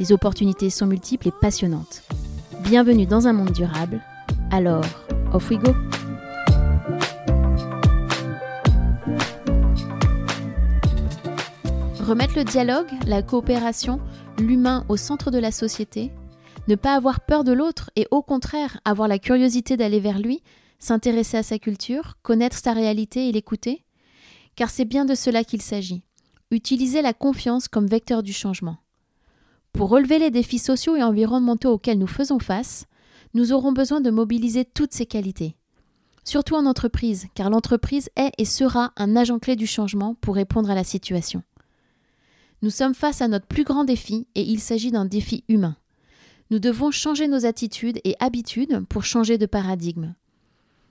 Les opportunités sont multiples et passionnantes. Bienvenue dans un monde durable. Alors, off we go! Remettre le dialogue, la coopération, l'humain au centre de la société, ne pas avoir peur de l'autre et au contraire avoir la curiosité d'aller vers lui, s'intéresser à sa culture, connaître sa réalité et l'écouter, car c'est bien de cela qu'il s'agit. Utiliser la confiance comme vecteur du changement. Pour relever les défis sociaux et environnementaux auxquels nous faisons face, nous aurons besoin de mobiliser toutes ces qualités. Surtout en entreprise, car l'entreprise est et sera un agent clé du changement pour répondre à la situation. Nous sommes face à notre plus grand défi et il s'agit d'un défi humain. Nous devons changer nos attitudes et habitudes pour changer de paradigme.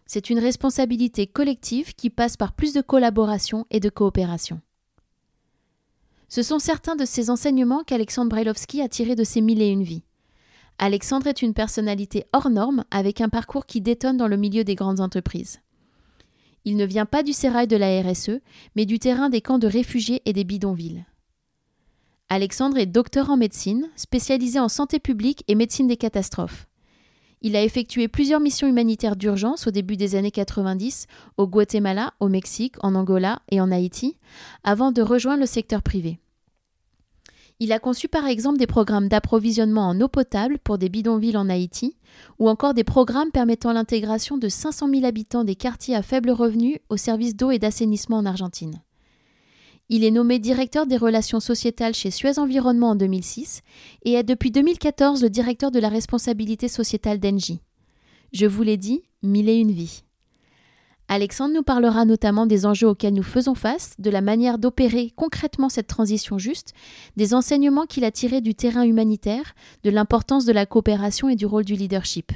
C'est une responsabilité collective qui passe par plus de collaboration et de coopération. Ce sont certains de ces enseignements qu'Alexandre Brailovsky a tirés de ses mille et une vies. Alexandre est une personnalité hors norme avec un parcours qui détonne dans le milieu des grandes entreprises. Il ne vient pas du sérail de la RSE, mais du terrain des camps de réfugiés et des bidonvilles. Alexandre est docteur en médecine, spécialisé en santé publique et médecine des catastrophes. Il a effectué plusieurs missions humanitaires d'urgence au début des années 90 au Guatemala, au Mexique, en Angola et en Haïti, avant de rejoindre le secteur privé. Il a conçu par exemple des programmes d'approvisionnement en eau potable pour des bidonvilles en Haïti, ou encore des programmes permettant l'intégration de 500 000 habitants des quartiers à faible revenu au service d'eau et d'assainissement en Argentine. Il est nommé directeur des relations sociétales chez Suez Environnement en 2006 et est depuis 2014 le directeur de la responsabilité sociétale d'Engie. Je vous l'ai dit, mille et une vies. Alexandre nous parlera notamment des enjeux auxquels nous faisons face, de la manière d'opérer concrètement cette transition juste, des enseignements qu'il a tirés du terrain humanitaire, de l'importance de la coopération et du rôle du leadership.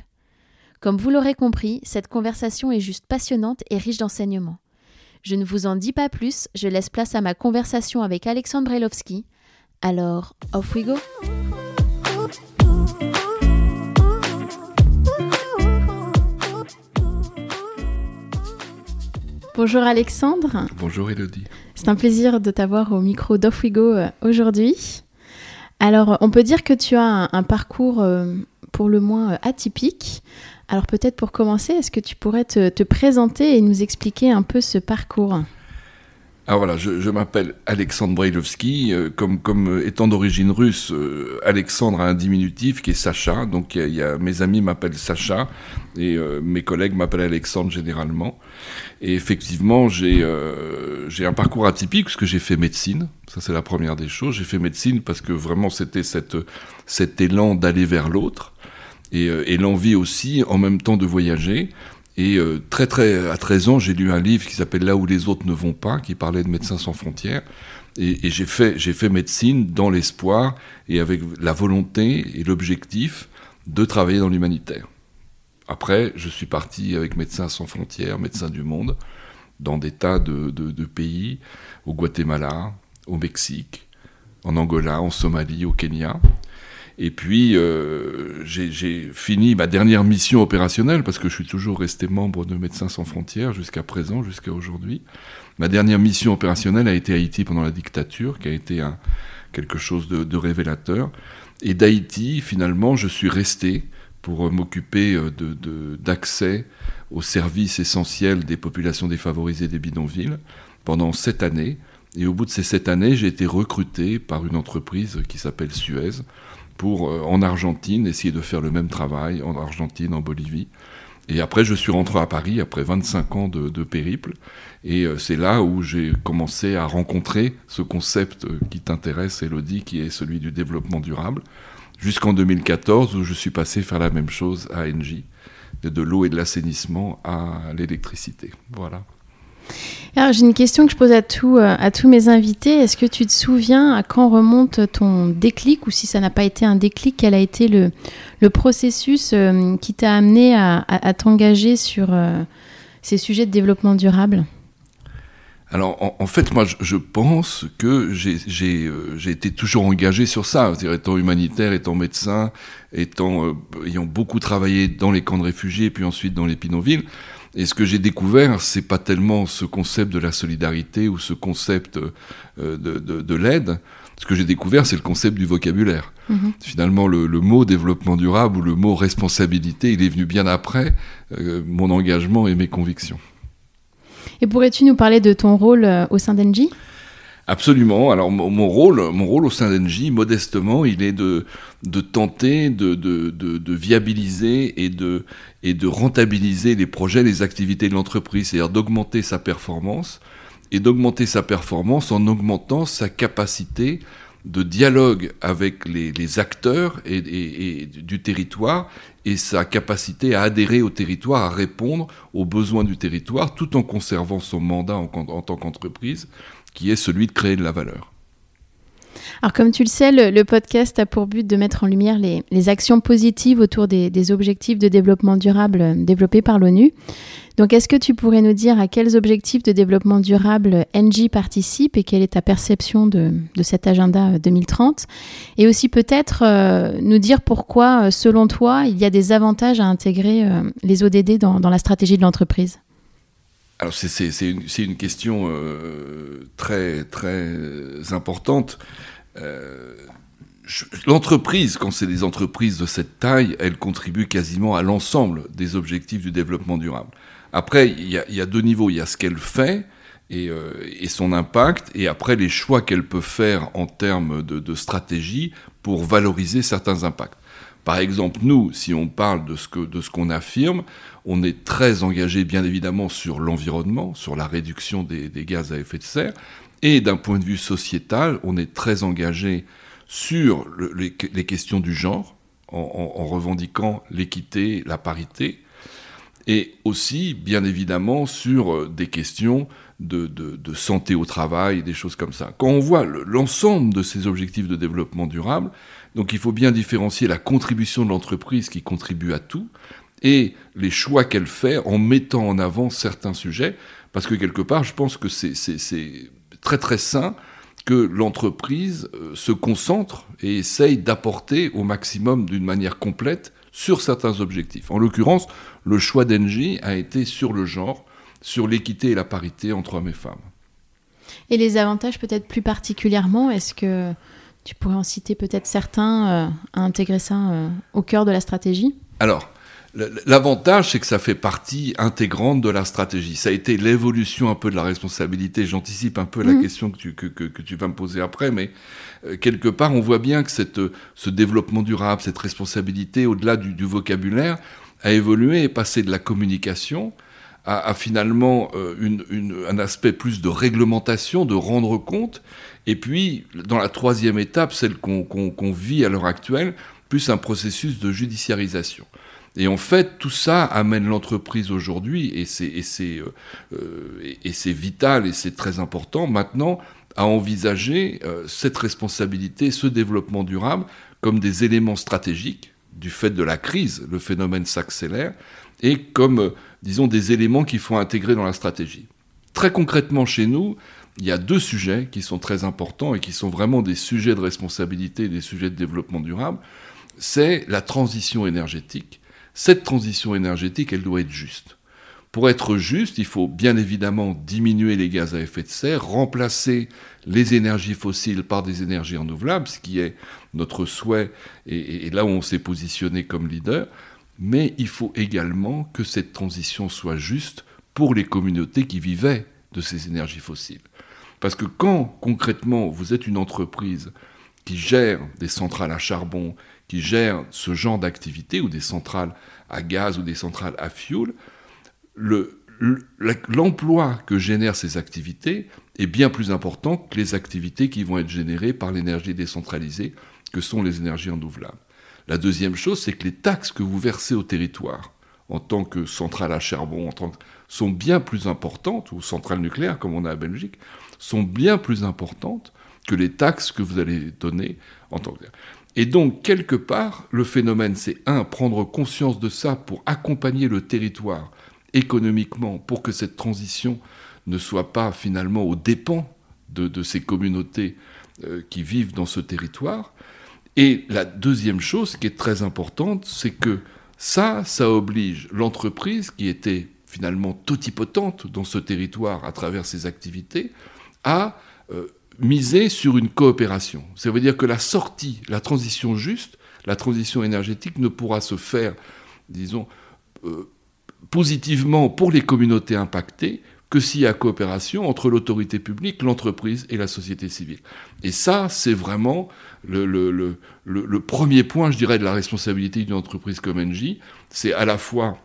Comme vous l'aurez compris, cette conversation est juste passionnante et riche d'enseignements. Je ne vous en dis pas plus, je laisse place à ma conversation avec Alexandre Brailovsky. Alors, off we go Bonjour Alexandre. Bonjour Elodie. C'est un plaisir de t'avoir au micro d'Off We Go euh, aujourd'hui. Alors, on peut dire que tu as un, parcours euh, pour le moins euh, atypique. Alors peut-être pour commencer, est-ce que tu pourrais te, présenter et nous expliquer un peu ce parcours? Alors voilà, je, m'appelle Alexandre Brailovski, euh, comme, euh, étant d'origine russe, euh, Alexandre a un diminutif qui est Sacha, donc il y, a, mes amis m'appellent Sacha et mes collègues m'appellent Alexandre généralement. Et effectivement, j'ai un parcours atypique parce que j'ai fait médecine, ça c'est la première des choses. J'ai fait médecine parce que vraiment c'était cet élan d'aller vers l'autre. Euh, et, l'envie aussi en même temps de voyager. Et euh, très très à 13 ans, j'ai lu un livre qui s'appelle Là où les autres ne vont pas, qui parlait de Médecins sans frontières. Et, j'ai fait j'ai fait médecine dans l'espoir et avec la volonté et l'objectif de travailler dans l'humanitaire. Après, je suis parti avec Médecins sans frontières, Médecins du monde, dans des tas de, de pays, au Guatemala, au Mexique, en Angola, en Somalie, au Kenya. Et puis, euh, j'ai fini ma dernière mission opérationnelle, parce que je suis toujours resté membre de Médecins sans frontières jusqu'à présent, jusqu'à aujourd'hui. Ma dernière mission opérationnelle a été Haïti pendant la dictature, qui a été quelque chose de, révélateur. Et d'Haïti, finalement, je suis resté pour m'occuper euh, d'accès aux services essentiels des populations défavorisées des bidonvilles pendant sept années. Et au bout de ces sept années, j'ai été recruté par une entreprise qui s'appelle Suez, pour, euh, en Argentine, essayer de faire le même travail, en Argentine, en Bolivie. Et après, je suis rentré à Paris, après 25 ans de, périple. Et euh, c'est là où j'ai commencé à rencontrer ce concept euh, qui t'intéresse, Elodie, qui est celui du développement durable, jusqu'en 2014, où je suis passé faire la même chose à Engie, de l'eau et de l'assainissement à l'électricité. Voilà. Alors j'ai une question que je pose à, euh, à tous mes invités. Est-ce que tu te souviens à quand remonte ton déclic ou si ça n'a pas été un déclic, quel a été le, le processus qui t'a amené à, t'engager sur ces sujets de développement durable? Alors, en, fait, moi, je, pense que j'ai été toujours engagé sur ça, c'est-à-dire étant humanitaire, étant médecin, étant ayant beaucoup travaillé dans les camps de réfugiés, puis ensuite dans les Pinonvilles. Et ce que j'ai découvert, c'est pas tellement ce concept de la solidarité ou ce concept euh, de, de, de l'aide. Ce que j'ai découvert, c'est le concept du vocabulaire. Mhm. Finalement, le, le, mot développement durable ou le mot responsabilité, il est venu bien après euh, mon engagement et mes convictions. Et pourrais-tu nous parler de ton rôle euh, au sein d'Engie? Absolument. Alors mon rôle, mon rôle au sein d'Engie, modestement, il est de, de tenter de, de, de, viabiliser et de, et de rentabiliser les projets, les activités de l'entreprise, c'est-à-dire d'augmenter sa performance et d'augmenter sa performance en augmentant sa capacité de dialogue avec les, acteurs et, du territoire et sa capacité à adhérer au territoire, à répondre aux besoins du territoire, tout en conservant son mandat en, tant qu'entreprise qui est celui de créer de la valeur. Alors comme tu le sais, le, podcast a pour but de mettre en lumière les, actions positives autour des, objectifs de développement durable euh, développés par l'ONU. Donc est-ce que tu pourrais nous dire à quels objectifs de développement durable NG participe et quelle est ta perception de, cet agenda 2030 euh, Et aussi peut-être euh, nous dire pourquoi, selon toi, il y a des avantages à intégrer les ODD dans la stratégie de l'entreprise? Alors c'est une, une, question euh, très très importante. Euh, l'entreprise, quand c'est des entreprises de cette taille, elle contribue quasiment à l'ensemble des objectifs du développement durable. Après, il y a, deux niveaux. Il y a ce qu'elle fait et, euh, et, son impact, et après les choix qu'elle peut faire en termes de, stratégie pour valoriser certains impacts. Par exemple, nous, si on parle de ce qu'on affirme, on est très engagé, bien évidemment, sur l'environnement, sur la réduction des, gaz à effet de serre, et d'un point de vue sociétal, on est très engagé sur les, questions du genre, en, revendiquant l'équité, la parité, et aussi, bien évidemment, sur euh, des questions de, de, santé au travail, des choses comme ça. Quand on voit l'ensemble de ces objectifs de développement durable, donc il faut bien différencier la contribution de l'entreprise qui contribue à tout et les choix qu'elle fait en mettant en avant certains sujets, parce que quelque part, je pense que c'est très très sain que l'entreprise euh, se concentre et essaye d'apporter au maximum d'une manière complète sur certains objectifs. En l'occurrence, le choix d'Engie a été sur le genre, sur l'équité et la parité entre hommes et femmes. Et les avantages peut-être plus particulièrement, est-ce que tu pourrais en citer peut-être certains euh, à intégrer ça euh, au cœur de la stratégie? Alors, L'avantage, c'est que ça fait partie intégrante de la stratégie. Ça a été l'évolution un peu de la responsabilité. J'anticipe un peu la mhm. question que tu, que, que, tu, vas me poser après, mais euh, quelque part, on voit bien que cette, ce développement durable, cette responsabilité, au-delà du, du, vocabulaire, a évolué et passé de la communication à, à finalement une, une, un aspect plus de réglementation, de rendre compte, et puis, dans la troisième étape, celle qu'on vit à l'heure actuelle, plus un processus de judiciarisation. Et en fait, tout ça amène l'entreprise aujourd'hui, et c'est euh, euh, vital et c'est très important maintenant, à envisager euh, cette responsabilité, ce développement durable comme des éléments stratégiques du fait de la crise, le phénomène s'accélère, et comme, disons, des éléments qu'il faut intégrer dans la stratégie. Très concrètement chez nous, il y a deux sujets qui sont très importants et qui sont vraiment des sujets de responsabilité, des sujets de développement durable. C'est la transition énergétique. Cette transition énergétique, elle doit être juste. Pour être juste, il faut bien évidemment diminuer les gaz à effet de serre, remplacer les énergies fossiles par des énergies renouvelables, ce qui est notre souhait et, là où on s'est positionné comme leader. Mais il faut également que cette transition soit juste pour les communautés qui vivaient de ces énergies fossiles. Parce que quand concrètement vous êtes une entreprise qui gère des centrales à charbon, qui gère ce genre d'activité, ou des centrales à gaz ou des centrales à fuel, l'emploi que génèrent ces activités est bien plus important que les activités qui vont être générées par l'énergie décentralisée, que sont les énergies renouvelables. La deuxième chose, c'est que les taxes que vous versez au territoire, en tant que centrale à charbon, sont bien plus importantes, ou centrales nucléaires comme on a à Belgique, sont bien plus importantes que les taxes que vous allez donner en tant que Et donc, quelque part, le phénomène, c'est un, prendre conscience de ça pour accompagner le territoire économiquement, pour que cette transition ne soit pas finalement aux dépens de, ces communautés euh, qui vivent dans ce territoire. Et la deuxième chose qui est très importante, c'est que ça, ça oblige l'entreprise qui était finalement totipotente dans ce territoire à travers ses activités à euh, miser sur une coopération. Ça veut dire que la sortie, la transition juste, la transition énergétique ne pourra se faire, disons, euh, positivement pour les communautés impactées que s'il y a coopération entre l'autorité publique, l'entreprise et la société civile. Et ça, c'est vraiment le, le, premier point, je dirais, de la responsabilité d'une entreprise comme Engie. C'est à la fois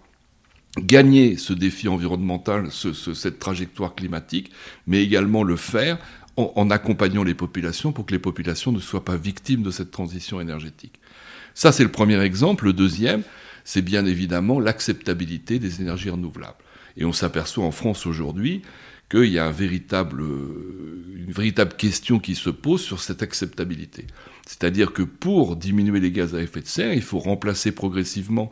gagner ce défi environnemental, cette trajectoire climatique, mais également le faire en, accompagnant les populations pour que les populations ne soient pas victimes de cette transition énergétique. Ça, c'est le premier exemple. Le deuxième, c'est bien évidemment l'acceptabilité des énergies renouvelables. Et on s'aperçoit en France aujourd'hui qu'il y a une véritable question qui se pose sur cette acceptabilité. C'est-à-dire que pour diminuer les gaz à effet de serre, il faut remplacer progressivement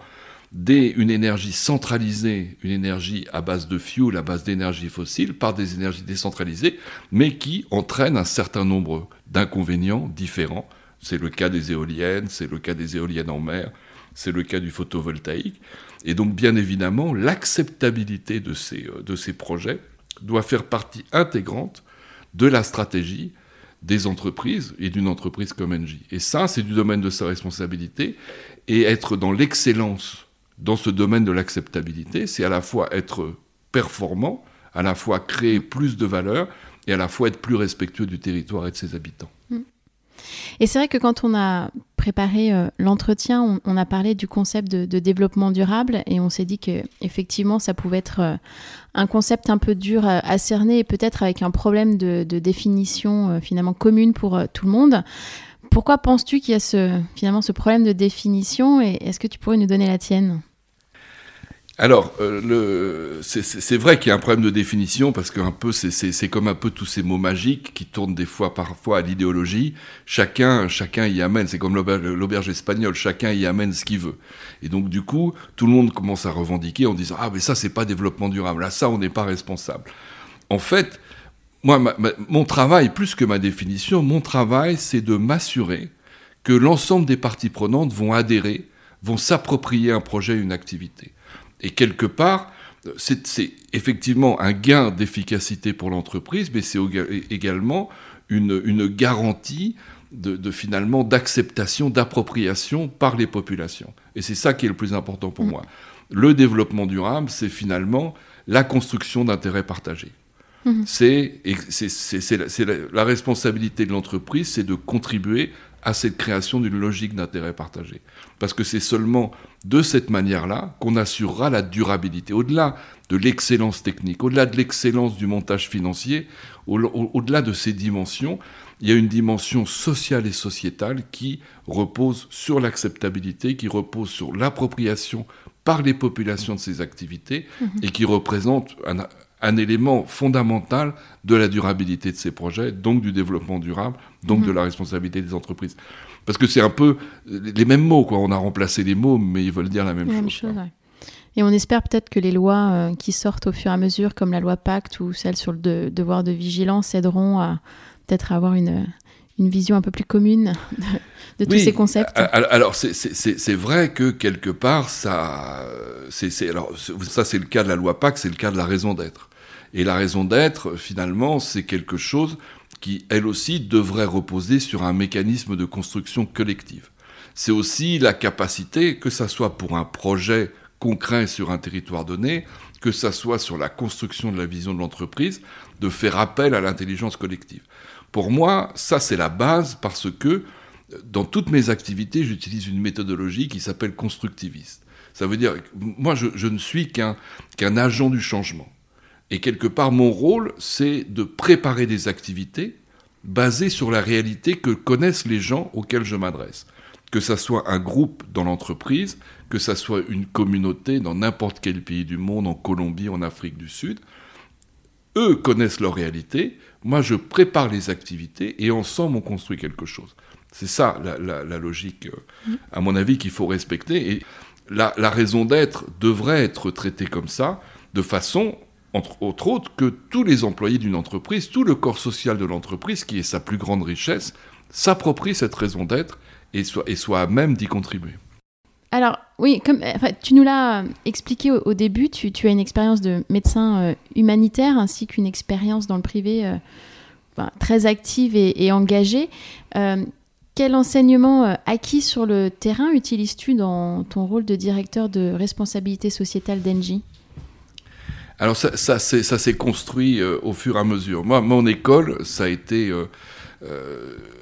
une énergie centralisée, une énergie à base de fuel, à base d'énergie fossile, par des énergies décentralisées, mais qui entraînent un certain nombre d'inconvénients différents. C'est le cas des éoliennes, c'est le cas des éoliennes en mer, c'est le cas du photovoltaïque. Et donc, bien évidemment, l'acceptabilité de ces, euh, de ces projets doit faire partie intégrante de la stratégie des entreprises et d'une entreprise comme Engie. Et ça, c'est du domaine de sa responsabilité. Et être dans l'excellence dans ce domaine de l'acceptabilité, c'est à la fois être performant, à la fois créer plus de valeur et à la fois être plus respectueux du territoire et de ses habitants. Mm. Et c'est vrai que quand on a préparé euh, l'entretien, on, a parlé du concept de, développement durable et on s'est dit que effectivement ça pouvait être euh, un concept un peu dur à, cerner et peut-être avec un problème de, définition euh, finalement commune pour tout le monde. Pourquoi penses-tu qu'il y a ce, finalement ce problème de définition et est-ce que tu pourrais nous donner la tienne? Alors, euh, c'est vrai qu'il y a un problème de définition parce que un peu c'est comme un peu tous ces mots magiques qui tournent des fois parfois à l'idéologie. Chacun, chacun y amène. C'est comme l'auberge espagnole. Chacun y amène ce qu'il veut. Et donc du coup, tout le monde commence à revendiquer en disant ah mais ça c'est pas développement durable. Là ça on n'est pas responsable. En fait, moi mon travail plus que ma définition, mon travail c'est de m'assurer que l'ensemble des parties prenantes vont adhérer, vont s'approprier un projet, une activité. Et quelque part, c'est effectivement un gain d'efficacité pour l'entreprise, mais c'est également une, garantie de, finalement d'acceptation, d'appropriation par les populations. Et c'est ça qui est le plus important pour mm. moi. Le développement durable, c'est finalement la construction d'intérêts partagés. Mm. C'est la, la responsabilité de l'entreprise, c'est de contribuer à cette création d'une logique d'intérêt partagé. Parce que c'est seulement de cette manière-là qu'on assurera la durabilité. Au-delà de l'excellence technique, au-delà de l'excellence du montage financier, au-delà de ces dimensions, il y a une dimension sociale et sociétale qui repose sur l'acceptabilité, qui repose sur l'appropriation par les populations de ces activités mhm. et qui représente un, un élément fondamental de la durabilité de ces projets, donc du développement durable, donc de mhm. la responsabilité des entreprises. Parce que c'est un peu les mêmes mots, quoi. On a remplacé les mots, mais ils veulent dire la même, chose. Et on espère peut-être que les lois euh, qui sortent au fur et à mesure, comme la loi Pacte ou celle sur le devoir de vigilance, aideront à peut-être avoir une, une vision un peu plus commune de, tous ces concepts Alors, c'est vrai que quelque part, ça, alors, ça c'est le cas de la loi Pacte, c'est le cas de la raison d'être. Et la raison d'être, finalement, c'est quelque chose qui, elle aussi, devrait reposer sur un mécanisme de construction collective. C'est aussi la capacité, que ça soit pour un projet concret sur un territoire donné, que ça soit sur la construction de la vision de l'entreprise, de faire appel à l'intelligence collective. Pour moi, ça c'est la base parce que dans toutes mes activités, j'utilise une méthodologie qui s'appelle constructiviste. Ça veut dire, moi je, ne suis qu'un agent du changement. Et quelque part, mon rôle, c'est de préparer des activités basées sur la réalité que connaissent les gens auxquels je m'adresse. Que ça soit un groupe dans l'entreprise, que ça soit une communauté dans n'importe quel pays du monde, en Colombie, en Afrique du Sud. Eux connaissent leur réalité, moi je prépare les activités et ensemble on construit quelque chose. C'est ça la, logique, euh, à mon avis, qu'il faut respecter. Et la, raison d'être devrait être traitée comme ça, de façon, entre autres, que tous les employés d'une entreprise, tout le corps social de l'entreprise, qui est sa plus grande richesse, s'approprie cette raison d'être et soit, et soit à même d'y contribuer. Alors, oui, comme tu nous l'as expliqué au, début, tu, as une expérience de médecin euh, humanitaire ainsi qu'une expérience dans le privé euh, très active et, engagée. Euh, quel enseignement acquis sur le terrain utilises-tu dans ton rôle de directeur de responsabilité sociétale d'Engie? Alors ça, ça s'est construit au fur et à mesure. Moi, mon école, ça a été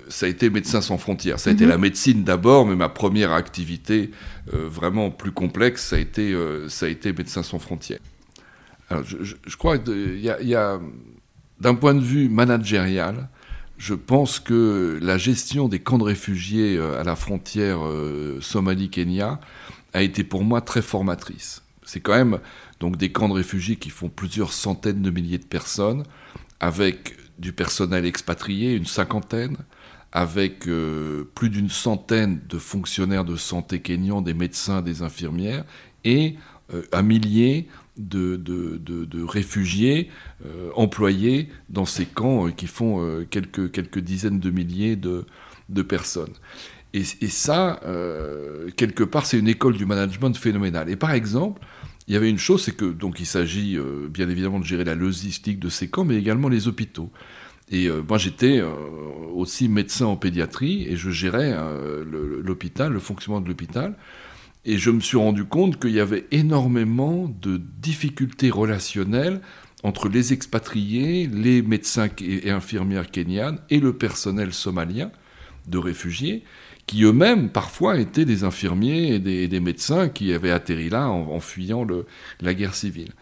ça a été Médecins sans frontières. Ça a été mhm. la médecine d'abord, mais ma première activité euh, vraiment plus complexe, ça a été, euh, ça a été Médecins sans frontières. Alors, je, crois qu'il y a, y a d'un point de vue managérial, je pense que la gestion des camps de réfugiés euh, à la frontière Somalie-Kenya a été pour moi très formatrice. C'est quand même donc des camps de réfugiés qui font plusieurs centaines de milliers de personnes, avec du personnel expatrié, une cinquantaine, avec euh, plus d'une centaine de fonctionnaires de santé kenyans, des médecins, des infirmières, et euh, un millier de, réfugiés euh, employés dans ces camps qui font quelques dizaines de milliers de, personnes. Et, ça, quelque part, c'est une école du management phénoménale. Et par exemple, il y avait une chose, c'est que donc il s'agit bien évidemment de gérer la logistique de ces camps, mais également les hôpitaux. Et euh, moi, j'étais euh, aussi médecin en pédiatrie et je gérais euh, l'hôpital, le, fonctionnement de l'hôpital. Et je me suis rendu compte qu'il y avait énormément de difficultés relationnelles entre les expatriés, les médecins et infirmières kenyanes et le personnel somalien de réfugiés, qui eux-mêmes parfois étaient des infirmiers et des, médecins qui avaient atterri là en, fuyant la guerre civile.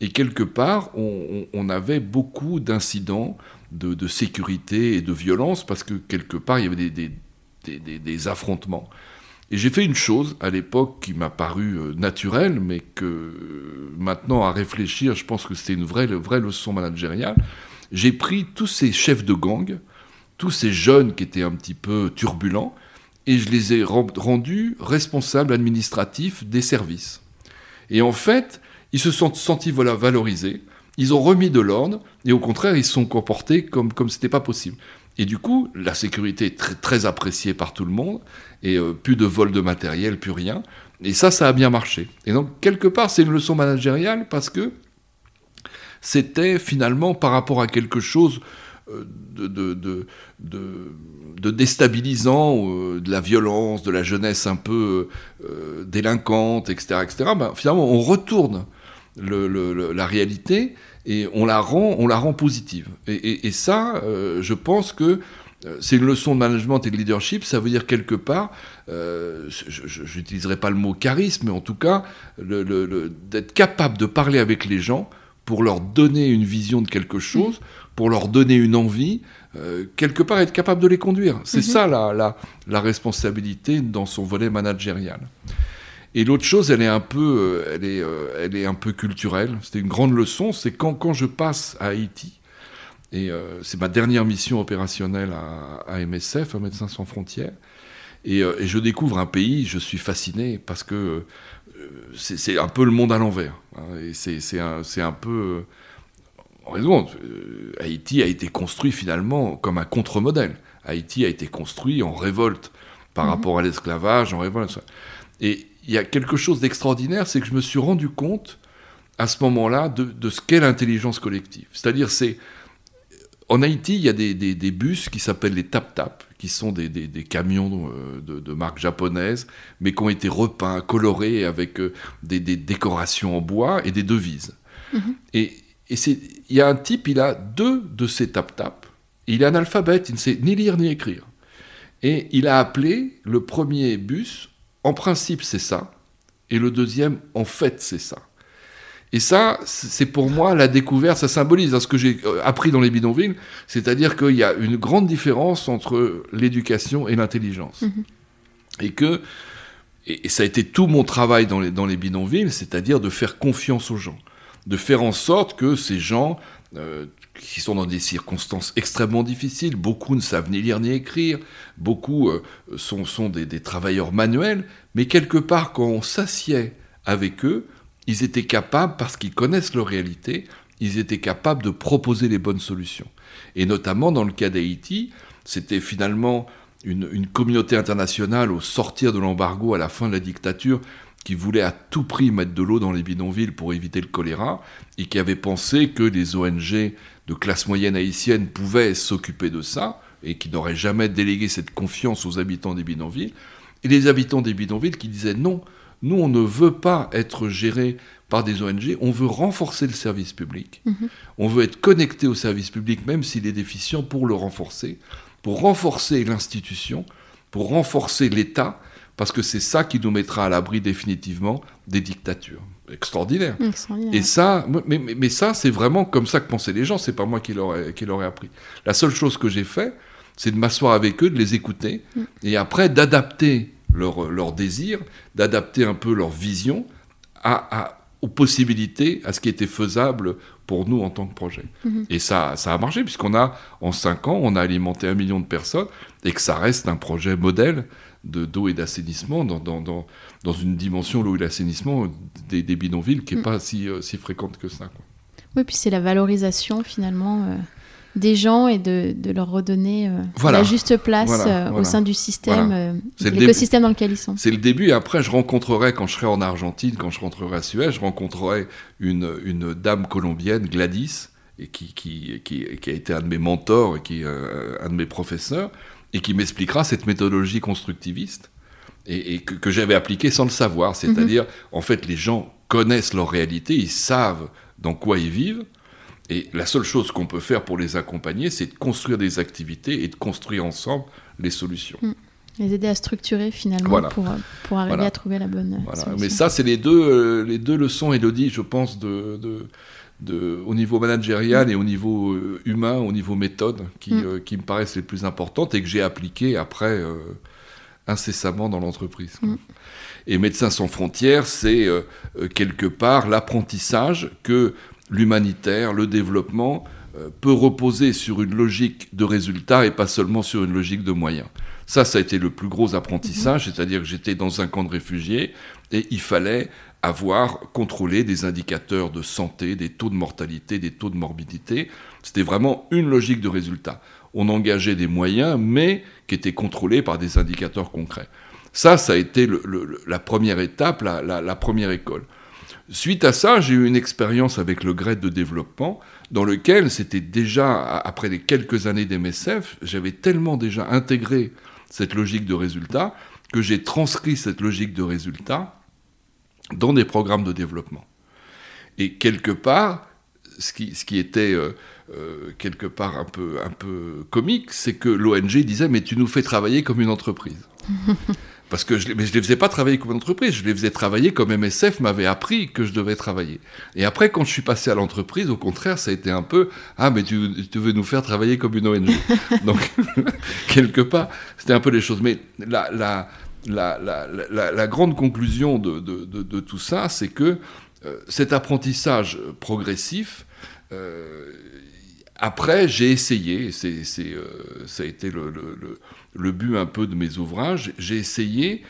Et quelque part, on avait beaucoup d'incidents de, sécurité et de violence, parce que quelque part, il y avait des, affrontements. Et j'ai fait une chose à l'époque qui m'a paru euh, naturelle, mais que euh, maintenant, à réfléchir, je pense que c'était une vraie, vraie leçon managériale. J'ai pris tous ces chefs de gang, tous ces jeunes qui étaient un petit peu turbulents, et je les ai rendus responsables administratifs des services. Et en fait, ils se sont sentis voilà, valorisés. Ils ont remis de l'ordre et au contraire, ils se sont comportés comme comme c'était pas possible. Et du coup, la sécurité est très, appréciée par tout le monde et euh, plus de vol de matériel, plus rien. Et ça, ça a bien marché. Et donc, quelque part, c'est une leçon managériale parce que c'était finalement par rapport à quelque chose euh, de, de, de, déstabilisant, euh, de la violence, de la jeunesse un peu délinquante, etc., etc. Ben, finalement, on retourne la réalité et on la rend, on la rend positive. Et, ça, euh, je pense que euh, c'est une leçon de management et de leadership. Ça veut dire quelque part, euh, je n'utiliserai pas le mot charisme, mais en tout cas, d'être capable de parler avec les gens pour leur donner une vision de quelque chose, pour leur donner une envie, quelque part être capable de les conduire. C'est mm-hmm. ça la, la, responsabilité dans son volet managérial. Et l'autre chose, elle est un peu, euh, elle est, euh, elle est un peu culturelle. C'était une grande leçon. C'est quand, quand je passe à Haïti, et euh, c'est ma dernière mission opérationnelle à, MSF, à Médecins sans frontières, et, et, je découvre un pays, je suis fasciné parce que c'est un peu le monde à l'envers. Hein, et c'est un, un, peu. En raison, Haïti a été construit finalement comme un contre-modèle. Haïti a été construit en révolte par mmh. rapport à l'esclavage, en révolte. Et il y a quelque chose d'extraordinaire, c'est que je me suis rendu compte à ce moment-là de, ce qu'est l'intelligence collective. C'est-à-dire, c'est en Haïti, il y a des, bus qui s'appellent les tap-tap, qui sont des, camions euh, de, marque japonaise, mais qui ont été repeints, colorés avec euh, des, décorations en bois et des devises. Mhm. Et, il y a un type, il a deux de ces tap-tap. Il est analphabète, il ne sait ni lire ni écrire. Et il a appelé le premier bus en principe, c'est ça. Et le deuxième, en fait, c'est ça. Et ça, c'est pour moi la découverte, ça symbolise ce que j'ai euh, appris dans les bidonvilles, c'est-à-dire qu'il y a une grande différence entre l'éducation et l'intelligence. Mhm. Et que, et ça a été tout mon travail dans les, dans les bidonvilles, c'est-à-dire de faire confiance aux gens, de faire en sorte que ces gens, euh, qui sont dans des circonstances extrêmement difficiles. Beaucoup ne savent ni lire ni écrire. Beaucoup euh, sont, sont des, des, travailleurs manuels. Mais quelque part, quand on s'assied avec eux, ils étaient capables, parce qu'ils connaissent leur réalité, ils étaient capables de proposer les bonnes solutions. Et notamment dans le cas d'Haïti, c'était finalement une, une, communauté internationale au sortir de l'embargo à la fin de la dictature qui voulait à tout prix mettre de l'eau dans les bidonvilles pour éviter le choléra et qui avait pensé que les ONG de classe moyenne haïtienne pouvaient s'occuper de ça et qui n'auraient jamais délégué cette confiance aux habitants des bidonvilles. Et les habitants des bidonvilles qui disaient non, nous on ne veut pas être gérés par des ONG, on veut renforcer le service public, mmh. on veut être connecté au service public même s'il est déficient pour le renforcer, pour renforcer l'institution, pour renforcer l'État, parce que c'est ça qui nous mettra à l'abri définitivement des dictatures. Extraordinaire. Extraordinaire. Et ça, mais, mais, mais ça, c'est vraiment comme ça que pensaient les gens, c'est pas moi qui ai appris. La seule chose que j'ai fait, c'est de m'asseoir avec eux, de les écouter, mm. et après d'adapter leur, leur désir, d'adapter un peu leur vision à, à, aux possibilités, à ce qui était faisable pour nous en tant que projet. Mhm. Et ça, ça a marché, puisqu'on a, en cinq ans, on a alimenté un million de personnes, et que ça reste un projet modèle de d'eau et d'assainissement dans, dans, dans, dans, une dimension, l'eau et l'assainissement, des, des, bidonvilles qui n'est mm. pas si, euh, si fréquente que ça. Quoi. Oui, puis c'est la valorisation, finalement... Euh des gens et de, de leur redonner euh, voilà. la juste place voilà, euh, voilà. au sein du système, l'écosystème dans lequel ils sont. C'est le début. Et après, je rencontrerai, quand je serai en Argentine, quand je rentrerai à Suez, je rencontrerai une, une dame colombienne, Gladys, et qui, qui, qui, qui, a été un de mes mentors, et qui un de mes professeurs, et qui m'expliquera cette méthodologie constructiviste, et, et que, que j'avais appliquée sans le savoir. C'est-à-dire, -hmm. en fait, les gens connaissent leur réalité, ils savent dans quoi ils vivent, et la seule chose qu'on peut faire pour les accompagner, c'est de construire des activités et de construire ensemble les solutions. Mmh. Les aider à structurer finalement voilà. pour, pour arriver voilà. à trouver la bonne voilà. solution. Mais ça, c'est les deux, euh, les deux leçons, Elodie, je pense, de, de, de, au niveau managérial et au niveau euh, humain, au niveau méthode, qui, mmh. euh, qui, me paraissent les plus importantes et que j'ai appliquées après euh, incessamment dans l'entreprise. Et Médecins sans frontières, c'est euh, quelque part l'apprentissage que l'humanitaire, le développement, peut reposer sur une logique de résultat et pas seulement sur une logique de moyens. Ça, ça a été le plus gros apprentissage, mmh. c'est-à-dire que j'étais dans un camp de réfugiés et il fallait avoir contrôlé des indicateurs de santé, des taux de mortalité, des taux de morbidité. C'était vraiment une logique de résultat. On engageait des moyens, mais qui étaient contrôlés par des indicateurs concrets. Ça, ça a été le, le, la première étape, la, la, la première école. Suite à ça, j'ai eu une expérience avec le GRED de développement, dans lequel c'était déjà, après les quelques années d'MSF, j'avais tellement déjà intégré cette logique de résultat que j'ai transcrit cette logique de résultat dans des programmes de développement. Et quelque part, ce qui, ce qui était euh, euh, quelque part un peu, un peu comique, c'est que l'ONG disait Mais tu nous fais travailler comme une entreprise. Parce que je ne les faisais pas travailler comme une entreprise, je les faisais travailler comme MSF m'avait appris que je devais travailler. Et après, quand je suis passé à l'entreprise, au contraire, ça a été un peu Ah, mais tu, tu veux nous faire travailler comme une ONG. Donc, quelque part, c'était un peu les choses. Mais la, la, la, la, la grande conclusion de, de, de, de tout ça, c'est que euh, cet apprentissage progressif, euh, après, j'ai essayé, c'est, c'est, euh, ça a été le, le, le, le, but un peu de mes ouvrages, j'ai essayé,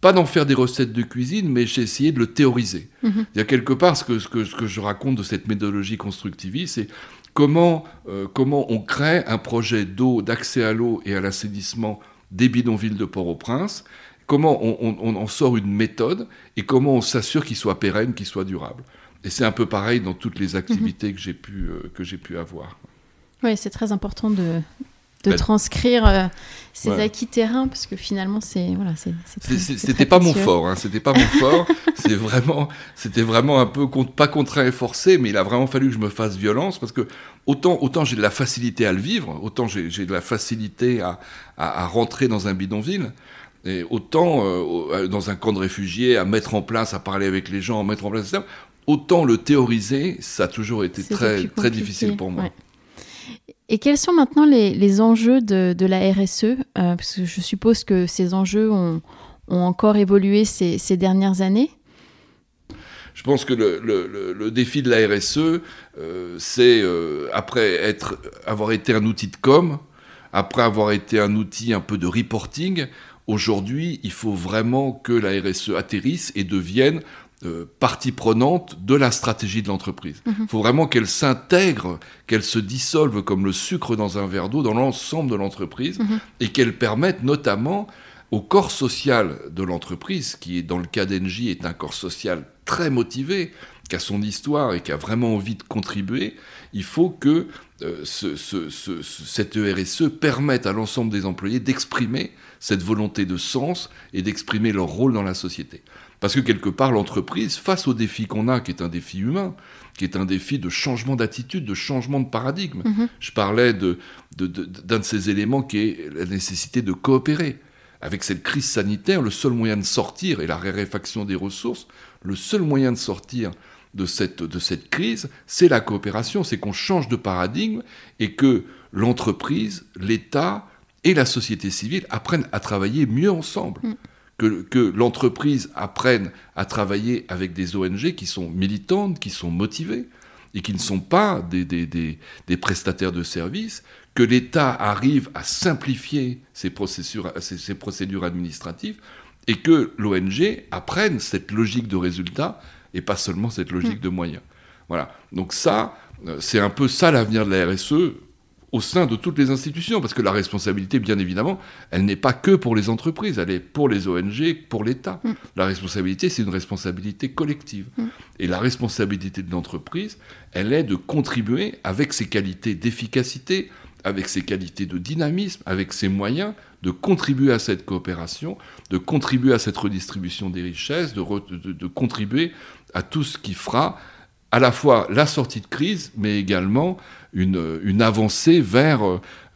pas d'en faire des recettes de cuisine, mais j'ai essayé de le théoriser. Mm-hmm. Il y a quelque part ce que, ce, que, ce que je raconte de cette méthodologie constructiviste, c'est comment, comment on crée un projet d'eau, d'accès à l'eau et à l'assainissement des bidonvilles de Port-au-Prince, comment on, on, on, en sort une méthode et comment on s'assure qu'il soit pérenne, qu'il soit durable. Et c'est un peu pareil dans toutes les activités mmh. que j'ai pu, euh, que j'ai pu avoir. Oui, c'est très important de, de ben, transcrire euh, ces voilà. acquis terrains parce que finalement c'est voilà c'est c'était pas mon fort hein, c'était pas mon fort c'est vraiment c'était vraiment un peu pas contraint et forcé mais il a vraiment fallu que je me fasse violence parce que autant autant j'ai de la facilité à le vivre autant j'ai de la facilité à, à, à, rentrer dans un bidonville et autant euh, dans un camp de réfugiés à mettre en place à parler avec les gens à mettre en place etc autant le théoriser, ça a toujours été très, très difficile pour moi. Ouais. Et quels sont maintenant les, les enjeux de, de, la RSE euh, Parce que je suppose que ces enjeux ont, ont encore évolué ces, ces dernières années? Je pense que le, défi de la RSE, euh, c'est euh, après être, avoir été un outil de com, après avoir été un outil un peu de reporting, aujourd'hui, il faut vraiment que la RSE atterrisse et devienne euh, partie prenante de la stratégie de l'entreprise. Il mhm. faut vraiment qu'elle s'intègre, qu'elle se dissolve comme le sucre dans un verre d'eau dans l'ensemble de l'entreprise mhm. et qu'elle permette notamment au corps social de l'entreprise, qui dans le cas d'Engie est un corps social très motivé, qui a son histoire et qui a vraiment envie de contribuer, il faut que euh, cette ERSE permette à l'ensemble des employés d'exprimer cette volonté de sens et d'exprimer leur rôle dans la société. Parce que quelque part, l'entreprise, face au défi qu'on a, qui est un défi humain, qui est un défi de changement d'attitude, de changement de paradigme, mhm. je parlais d'un de, de, ces éléments qui est la nécessité de coopérer. Avec cette crise sanitaire, le seul moyen de sortir, et la raréfaction des ressources, le seul moyen de sortir de cette, de cette crise, c'est la coopération, c'est qu'on change de paradigme et que l'entreprise, l'État et la société civile apprennent à travailler mieux ensemble. Mm que, l'entreprise apprenne à travailler avec des ONG qui sont militantes, qui sont motivées et qui ne sont pas des, des, prestataires de services, que l'État arrive à simplifier ses procédures, ses, procédures administratives et que l'ONG apprenne cette logique de résultat et pas seulement cette logique de moyens. Voilà. Donc ça, euh, c'est un peu ça l'avenir de la RSE au sein de toutes les institutions, parce que la responsabilité, bien évidemment, elle n'est pas que pour les entreprises, elle est pour les ONG, pour l'État. Mm. La responsabilité, c'est une responsabilité collective. Mm. Et la responsabilité de l'entreprise, elle est de contribuer avec ses qualités d'efficacité, avec ses qualités de dynamisme, avec ses moyens, de contribuer à cette coopération, de contribuer à cette redistribution des richesses, de, de contribuer à tout ce qui fera à la fois la sortie de crise, mais également une, une avancée vers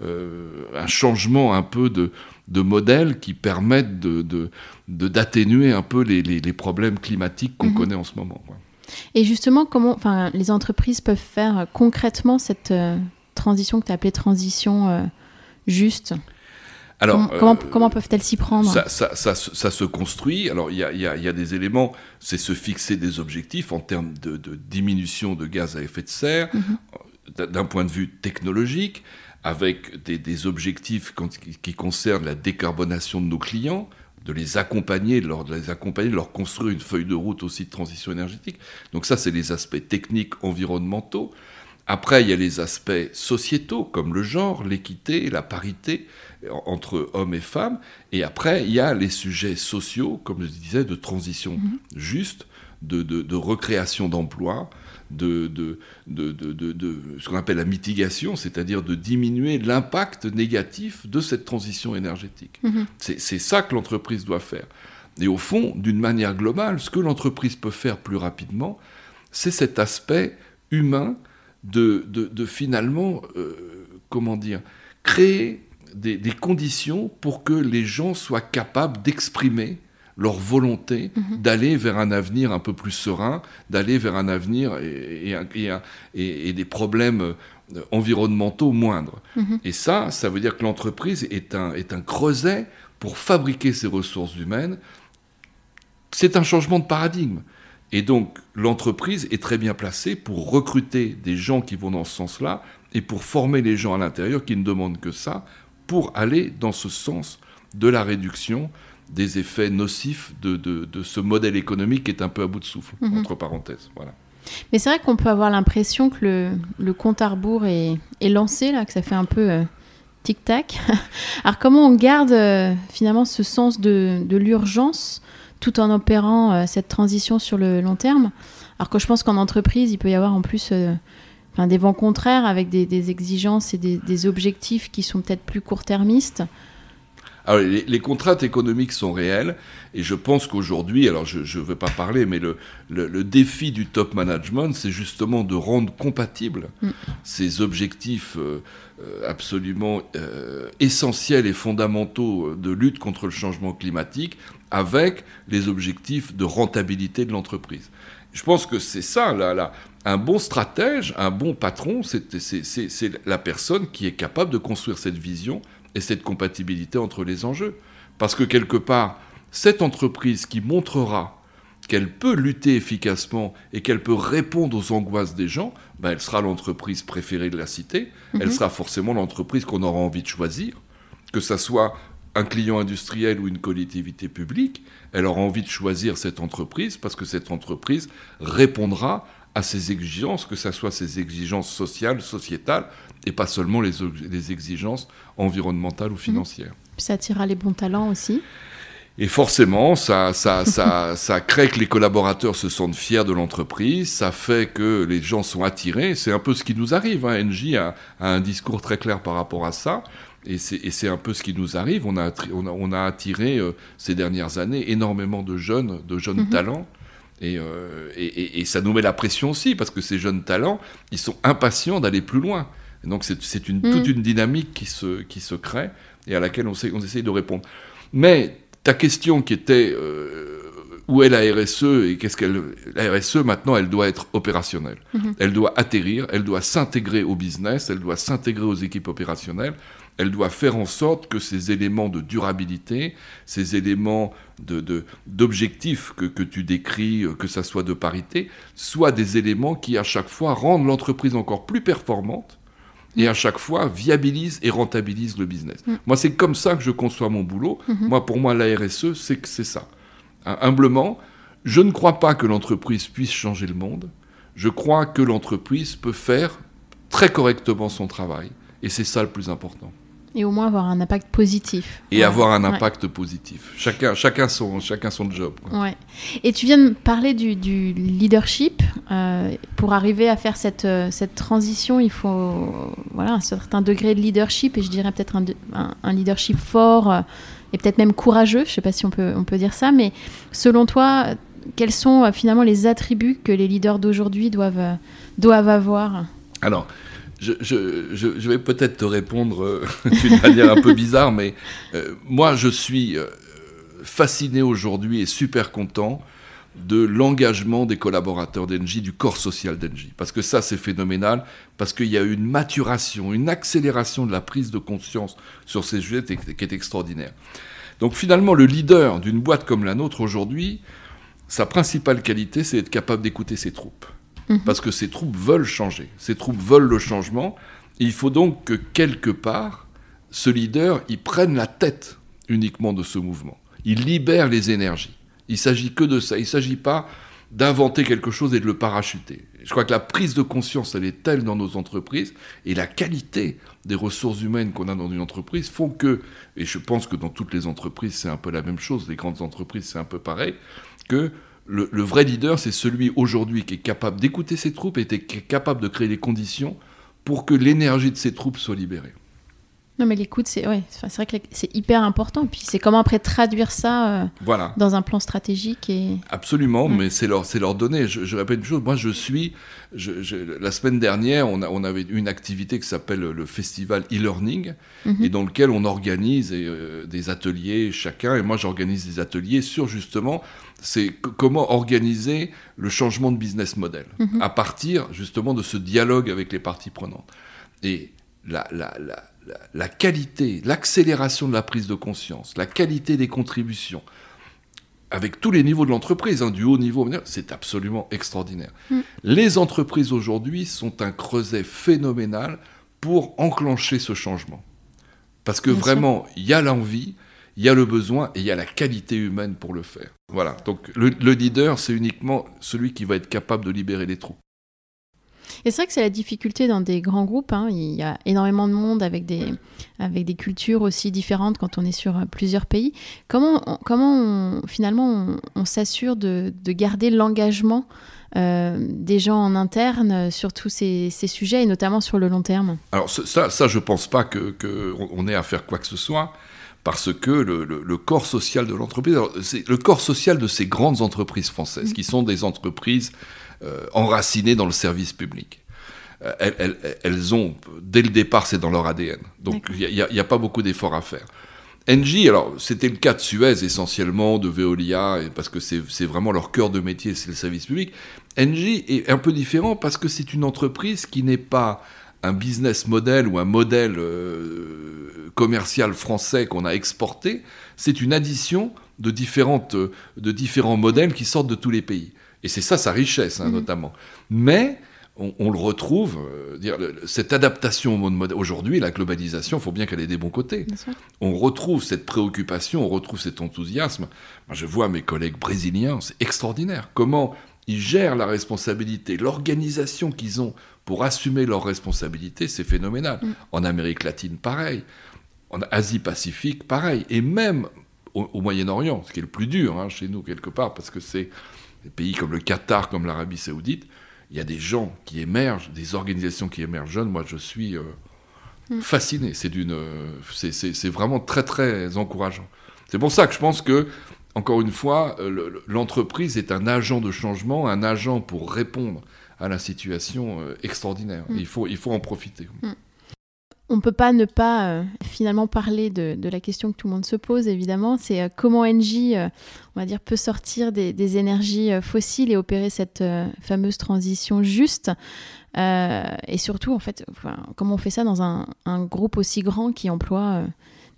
euh, un changement un peu de, de modèle qui permettent d'atténuer de, de, un peu les, les, problèmes climatiques qu'on mhm. connaît en ce moment. Et justement, comment enfin, les entreprises peuvent faire concrètement cette euh, transition que tu as appelée transition euh, juste alors, comment, comment, peuvent-elles s'y prendre? ça, ça, ça, ça, se construit. Alors, il y a, y, y a, des éléments, c'est se fixer des objectifs en termes de, de, diminution de gaz à effet de serre, mhm d'un point de vue technologique, avec des, objectifs qui concernent la décarbonation de nos clients, de les accompagner, de, les accompagner, de leur construire une feuille de route aussi de transition énergétique. Donc ça, c'est les aspects techniques, environnementaux. Après, il y a les aspects sociétaux, comme le genre, l'équité, la parité entre hommes et femmes. Et après, il y a les sujets sociaux, comme je disais, de transition mmh. juste, de, de recréation d'emplois, de, de, de, ce qu'on appelle la mitigation, c'est-à-dire de diminuer l'impact négatif de cette transition énergétique. Mhm. C'est ça que l'entreprise doit faire. Et au fond, d'une manière globale, ce que l'entreprise peut faire plus rapidement, c'est cet aspect humain de, finalement, euh, comment dire, créer des, des, conditions pour que les gens soient capables d'exprimer leur volonté mhm. d'aller vers un avenir un peu plus serein, d'aller vers un avenir et, et, des problèmes euh, environnementaux moindres. Mhm. Et ça, ça veut dire que l'entreprise est un, est un creuset pour fabriquer ces ressources humaines. C'est un changement de paradigme. Et donc, l'entreprise est très bien placée pour recruter des gens qui vont dans ce sens-là et pour former les gens à l'intérieur qui ne demandent que ça pour aller dans ce sens de la réduction des effets nocifs de, de, ce modèle économique qui est un peu à bout de souffle, mhm. entre parenthèses. Voilà. Mais c'est vrai qu'on peut avoir l'impression que le, le, compte à rebours est, est, lancé, là, que ça fait un peu euh, tic-tac. Alors comment on garde euh, finalement ce sens de, de l'urgence tout en opérant euh, cette transition sur le long terme Alors que je pense qu'en entreprise, il peut y avoir en plus enfin, des vents contraires avec des, des exigences et des, des objectifs qui sont peut-être plus court-termistes. Alors, les, contraintes économiques sont réelles, et je pense qu'aujourd'hui, alors je ne veux pas parler, mais le, le, défi du top management, c'est justement de rendre compatibles mm. ces objectifs euh, euh, absolument euh, essentiels et fondamentaux de lutte contre le changement climatique avec les objectifs de rentabilité de l'entreprise. Je pense que c'est ça, là, là. Un bon stratège, un bon patron, c'est la personne qui est capable de construire cette vision et cette compatibilité entre les enjeux. Parce que quelque part, cette entreprise qui montrera qu'elle peut lutter efficacement et qu'elle peut répondre aux angoisses des gens, ben elle sera l'entreprise préférée de la cité, elle mhm. sera forcément l'entreprise qu'on aura envie de choisir, que ça soit un client industriel ou une collectivité publique, elle aura envie de choisir cette entreprise parce que cette entreprise répondra à ses exigences, que ce soit ses exigences sociales, sociétales, et pas seulement les, les exigences environnementales ou mhm. financières. Ça attirera les bons talents aussi et forcément, ça, ça, ça, ça crée que les collaborateurs se sentent fiers de l'entreprise, ça fait que les gens sont attirés. C'est un peu ce qui nous arrive. Hein. NJ a, un discours très clair par rapport à ça. Et c'est un peu ce qui nous arrive. On a, on a, on a attiré euh, ces dernières années énormément de jeunes, de jeunes mhm. talents. Euh, et, et, et, ça nous met la pression aussi, parce que ces jeunes talents, ils sont impatients d'aller plus loin. Donc c'est une, toute mhm. une dynamique qui se, qui se crée et à laquelle on, sait, on essaye de répondre. Mais ta question qui était euh, où est la RSE et qu'est-ce qu'elle. La RSE, maintenant, elle doit être opérationnelle. Mhm. Elle doit atterrir, elle doit s'intégrer au business, elle doit s'intégrer aux équipes opérationnelles, elle doit faire en sorte que ces éléments de durabilité, ces éléments d'objectifs de, que, que tu décris, que ça soit de parité, soient des éléments qui, à chaque fois, rendent l'entreprise encore plus performante et à chaque fois viabilise et rentabilise le business. Mm. Moi, c'est comme ça que je conçois mon boulot. Mm-hmm. Moi, pour moi, la RSE, c'est que c'est ça. Humblement, je ne crois pas que l'entreprise puisse changer le monde. Je crois que l'entreprise peut faire très correctement son travail. Et c'est ça le plus important. Et au moins avoir un impact positif. Et avoir un impact positif. Chacun, chacun, son, chacun son job. Ouais. Et tu viens de parler du, leadership. Euh, pour arriver à faire cette, euh, cette transition, il faut voilà, un certain degré de leadership, et je dirais peut-être un, un, leadership fort euh, et peut-être même courageux. Je ne sais pas si on peut, on peut dire ça, mais selon toi, quels sont finalement les attributs que les leaders d'aujourd'hui doivent, doivent avoir? Alors, je, je, je, vais peut-être te répondre euh, d'une manière un peu bizarre, mais euh, moi, je suis euh, fasciné aujourd'hui et super content de l'engagement des collaborateurs d'Engie, du corps social d'Engie. Parce que ça, c'est phénoménal, parce qu'il y a une maturation, une accélération de la prise de conscience sur ces sujets qui est extraordinaire. Donc finalement, le leader d'une boîte comme la nôtre aujourd'hui, sa principale qualité, c'est d'être capable d'écouter ses troupes. Mhm. parce que ces troupes veulent changer, ces troupes veulent le changement. il faut donc que quelque part, ce leader, il prenne la tête uniquement de ce mouvement. Il libère les énergies. Il s'agit que de ça. Il ne s'agit pas d'inventer quelque chose et de le parachuter. Je crois que la prise de conscience, elle est telle dans nos entreprises, et la qualité des ressources humaines qu'on a dans une entreprise font que, et je pense que dans toutes les entreprises, c'est un peu la même chose, les grandes entreprises, c'est un peu pareil, que le, vrai leader, c'est celui aujourd'hui qui est capable d'écouter ses troupes et qui est capable de créer les conditions pour que l'énergie de ses troupes soit libérée. Non, mais l'écoute, c'est ouais, vrai que c'est hyper important. Puis c'est comment après traduire ça euh, voilà. dans un plan stratégique. Et... Absolument, mais c'est leur, leur donner. Je, répète une chose, moi je suis. Je, la semaine dernière, on, a, on avait une activité qui s'appelle le festival e-learning, mhm. et dans lequel on organise euh, des ateliers chacun. Et moi j'organise des ateliers sur justement c'est comment organiser le changement de business model mhm. à partir justement de ce dialogue avec les parties prenantes. Et la, la, la la, qualité, l'accélération de la prise de conscience, la qualité des contributions, avec tous les niveaux de l'entreprise, hein, du haut niveau, c'est absolument extraordinaire. Mm. Les entreprises aujourd'hui sont un creuset phénoménal pour enclencher ce changement. Parce que vraiment, il y a l'envie, il y a le besoin et il y a la qualité humaine pour le faire. Voilà. Donc le, le leader, c'est uniquement celui qui va être capable de libérer les trous. Et c'est vrai que c'est la difficulté dans des grands groupes. Hein. Il y a énormément de monde avec des, avec des cultures aussi différentes quand on est sur euh, plusieurs pays. Comment, comment finalement on, s'assure de, de, garder l'engagement euh, des gens en interne sur tous ces, ces, sujets et notamment sur le long terme? Alors ça, ça je ne pense pas qu'on que on ait à faire quoi que ce soit parce que le, le, corps social de l'entreprise, le corps social de ces grandes entreprises françaises, mmh. qui sont des entreprises euh, enracinées dans le service public. Euh, elles, elles, ont, dès le départ, c'est dans leur ADN. Donc il n'y a, a, pas beaucoup d'efforts à faire. Engie, alors c'était le cas de Suez essentiellement, de Veolia, parce que c'est vraiment leur cœur de métier, c'est le service public. Engie est un peu différent parce que c'est une entreprise qui n'est pas un business model ou un modèle euh, commercial français qu'on a exporté, c'est une addition de, différentes, de différents modèles qui sortent de tous les pays. Et c'est ça sa richesse, hein, mhm. notamment. Mais on, le retrouve, euh, dire, cette adaptation au monde moderne. Aujourd'hui, la globalisation, il faut bien qu'elle ait des bons côtés. On retrouve cette préoccupation, on retrouve cet enthousiasme. Moi, je vois mes collègues brésiliens, c'est extraordinaire. Comment ils gèrent la responsabilité, l'organisation qu'ils ont pour assumer leurs responsabilités, c'est phénoménal. Mm. En Amérique latine, pareil. En Asie-Pacifique, pareil. Et même au, Moyen-Orient, ce qui est le plus dur hein, chez nous, quelque part, parce que c'est des pays comme le Qatar, comme l'Arabie saoudite, il y a des gens qui émergent, des organisations qui émergent jeunes. Moi, je suis euh, mm. fasciné. C'est d'une, c'est vraiment très très encourageant. C'est pour ça que je pense que, encore une fois, euh, l'entreprise est un agent de changement, un agent pour répondre à la situation euh, extraordinaire. Mm. Il faut, il faut en profiter. Mm. On ne peut pas ne pas euh, finalement parler de, la question que tout le monde se pose, évidemment. C'est euh, comment Engie, euh, on va dire, peut sortir des, énergies fossiles et opérer cette fameuse transition juste. et surtout, en fait, comment on fait ça dans un, un groupe aussi grand qui emploie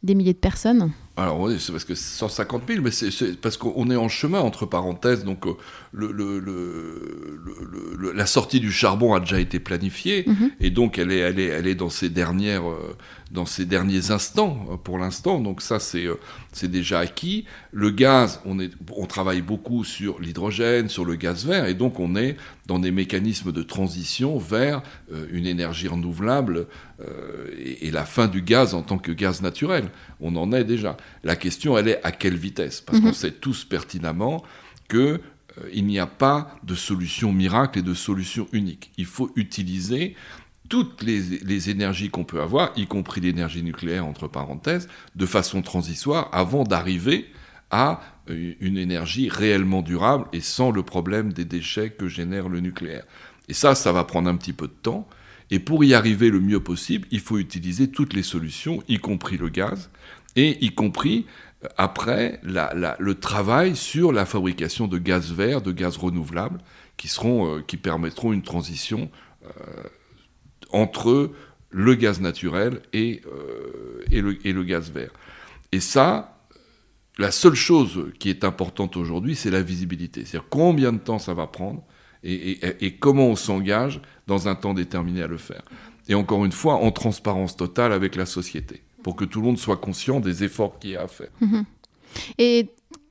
des milliers de personnes? Alors oui, c'est parce que 150 000, mais c'est parce qu'on est en chemin, entre parenthèses. Donc euh, le, le, la sortie du charbon a déjà été planifiée, mhm. et donc elle est, elle est, elle est dans, ses dernières, euh, dans ses derniers instants euh, pour l'instant. Donc ça, c'est c'est déjà acquis. Le gaz, on, est, on travaille beaucoup sur l'hydrogène, sur le gaz vert, et donc on est dans des mécanismes de transition vers une énergie renouvelable et, et la fin du gaz en tant que gaz naturel. On en est déjà. La question, elle est à quelle vitesse Parce qu'on mhm. sait tous pertinemment qu'il euh, n'y a pas de solution miracle et de solution unique. Il faut utiliser toutes les, énergies qu'on peut avoir, y compris l'énergie nucléaire, entre parenthèses, de façon transitoire, avant d'arriver à euh, une énergie réellement durable et sans le problème des déchets que génère le nucléaire. Et ça, ça va prendre un petit peu de temps. Et pour y arriver le mieux possible, il faut utiliser toutes les solutions, y compris le gaz, et y compris euh, après le travail sur la fabrication de gaz vert, de gaz renouvelable, qui, seront, euh, qui permettront une transition euh, entre le gaz naturel et, et, le, gaz vert. Et ça, la seule chose qui est importante aujourd'hui, c'est la visibilité. C'est-à-dire combien de temps ça va prendre et, et comment on s'engage dans un temps déterminé à le faire. Et encore une fois, en transparence totale avec la société pour que tout le monde soit conscient des efforts qu'il y a à faire. Mhm. Et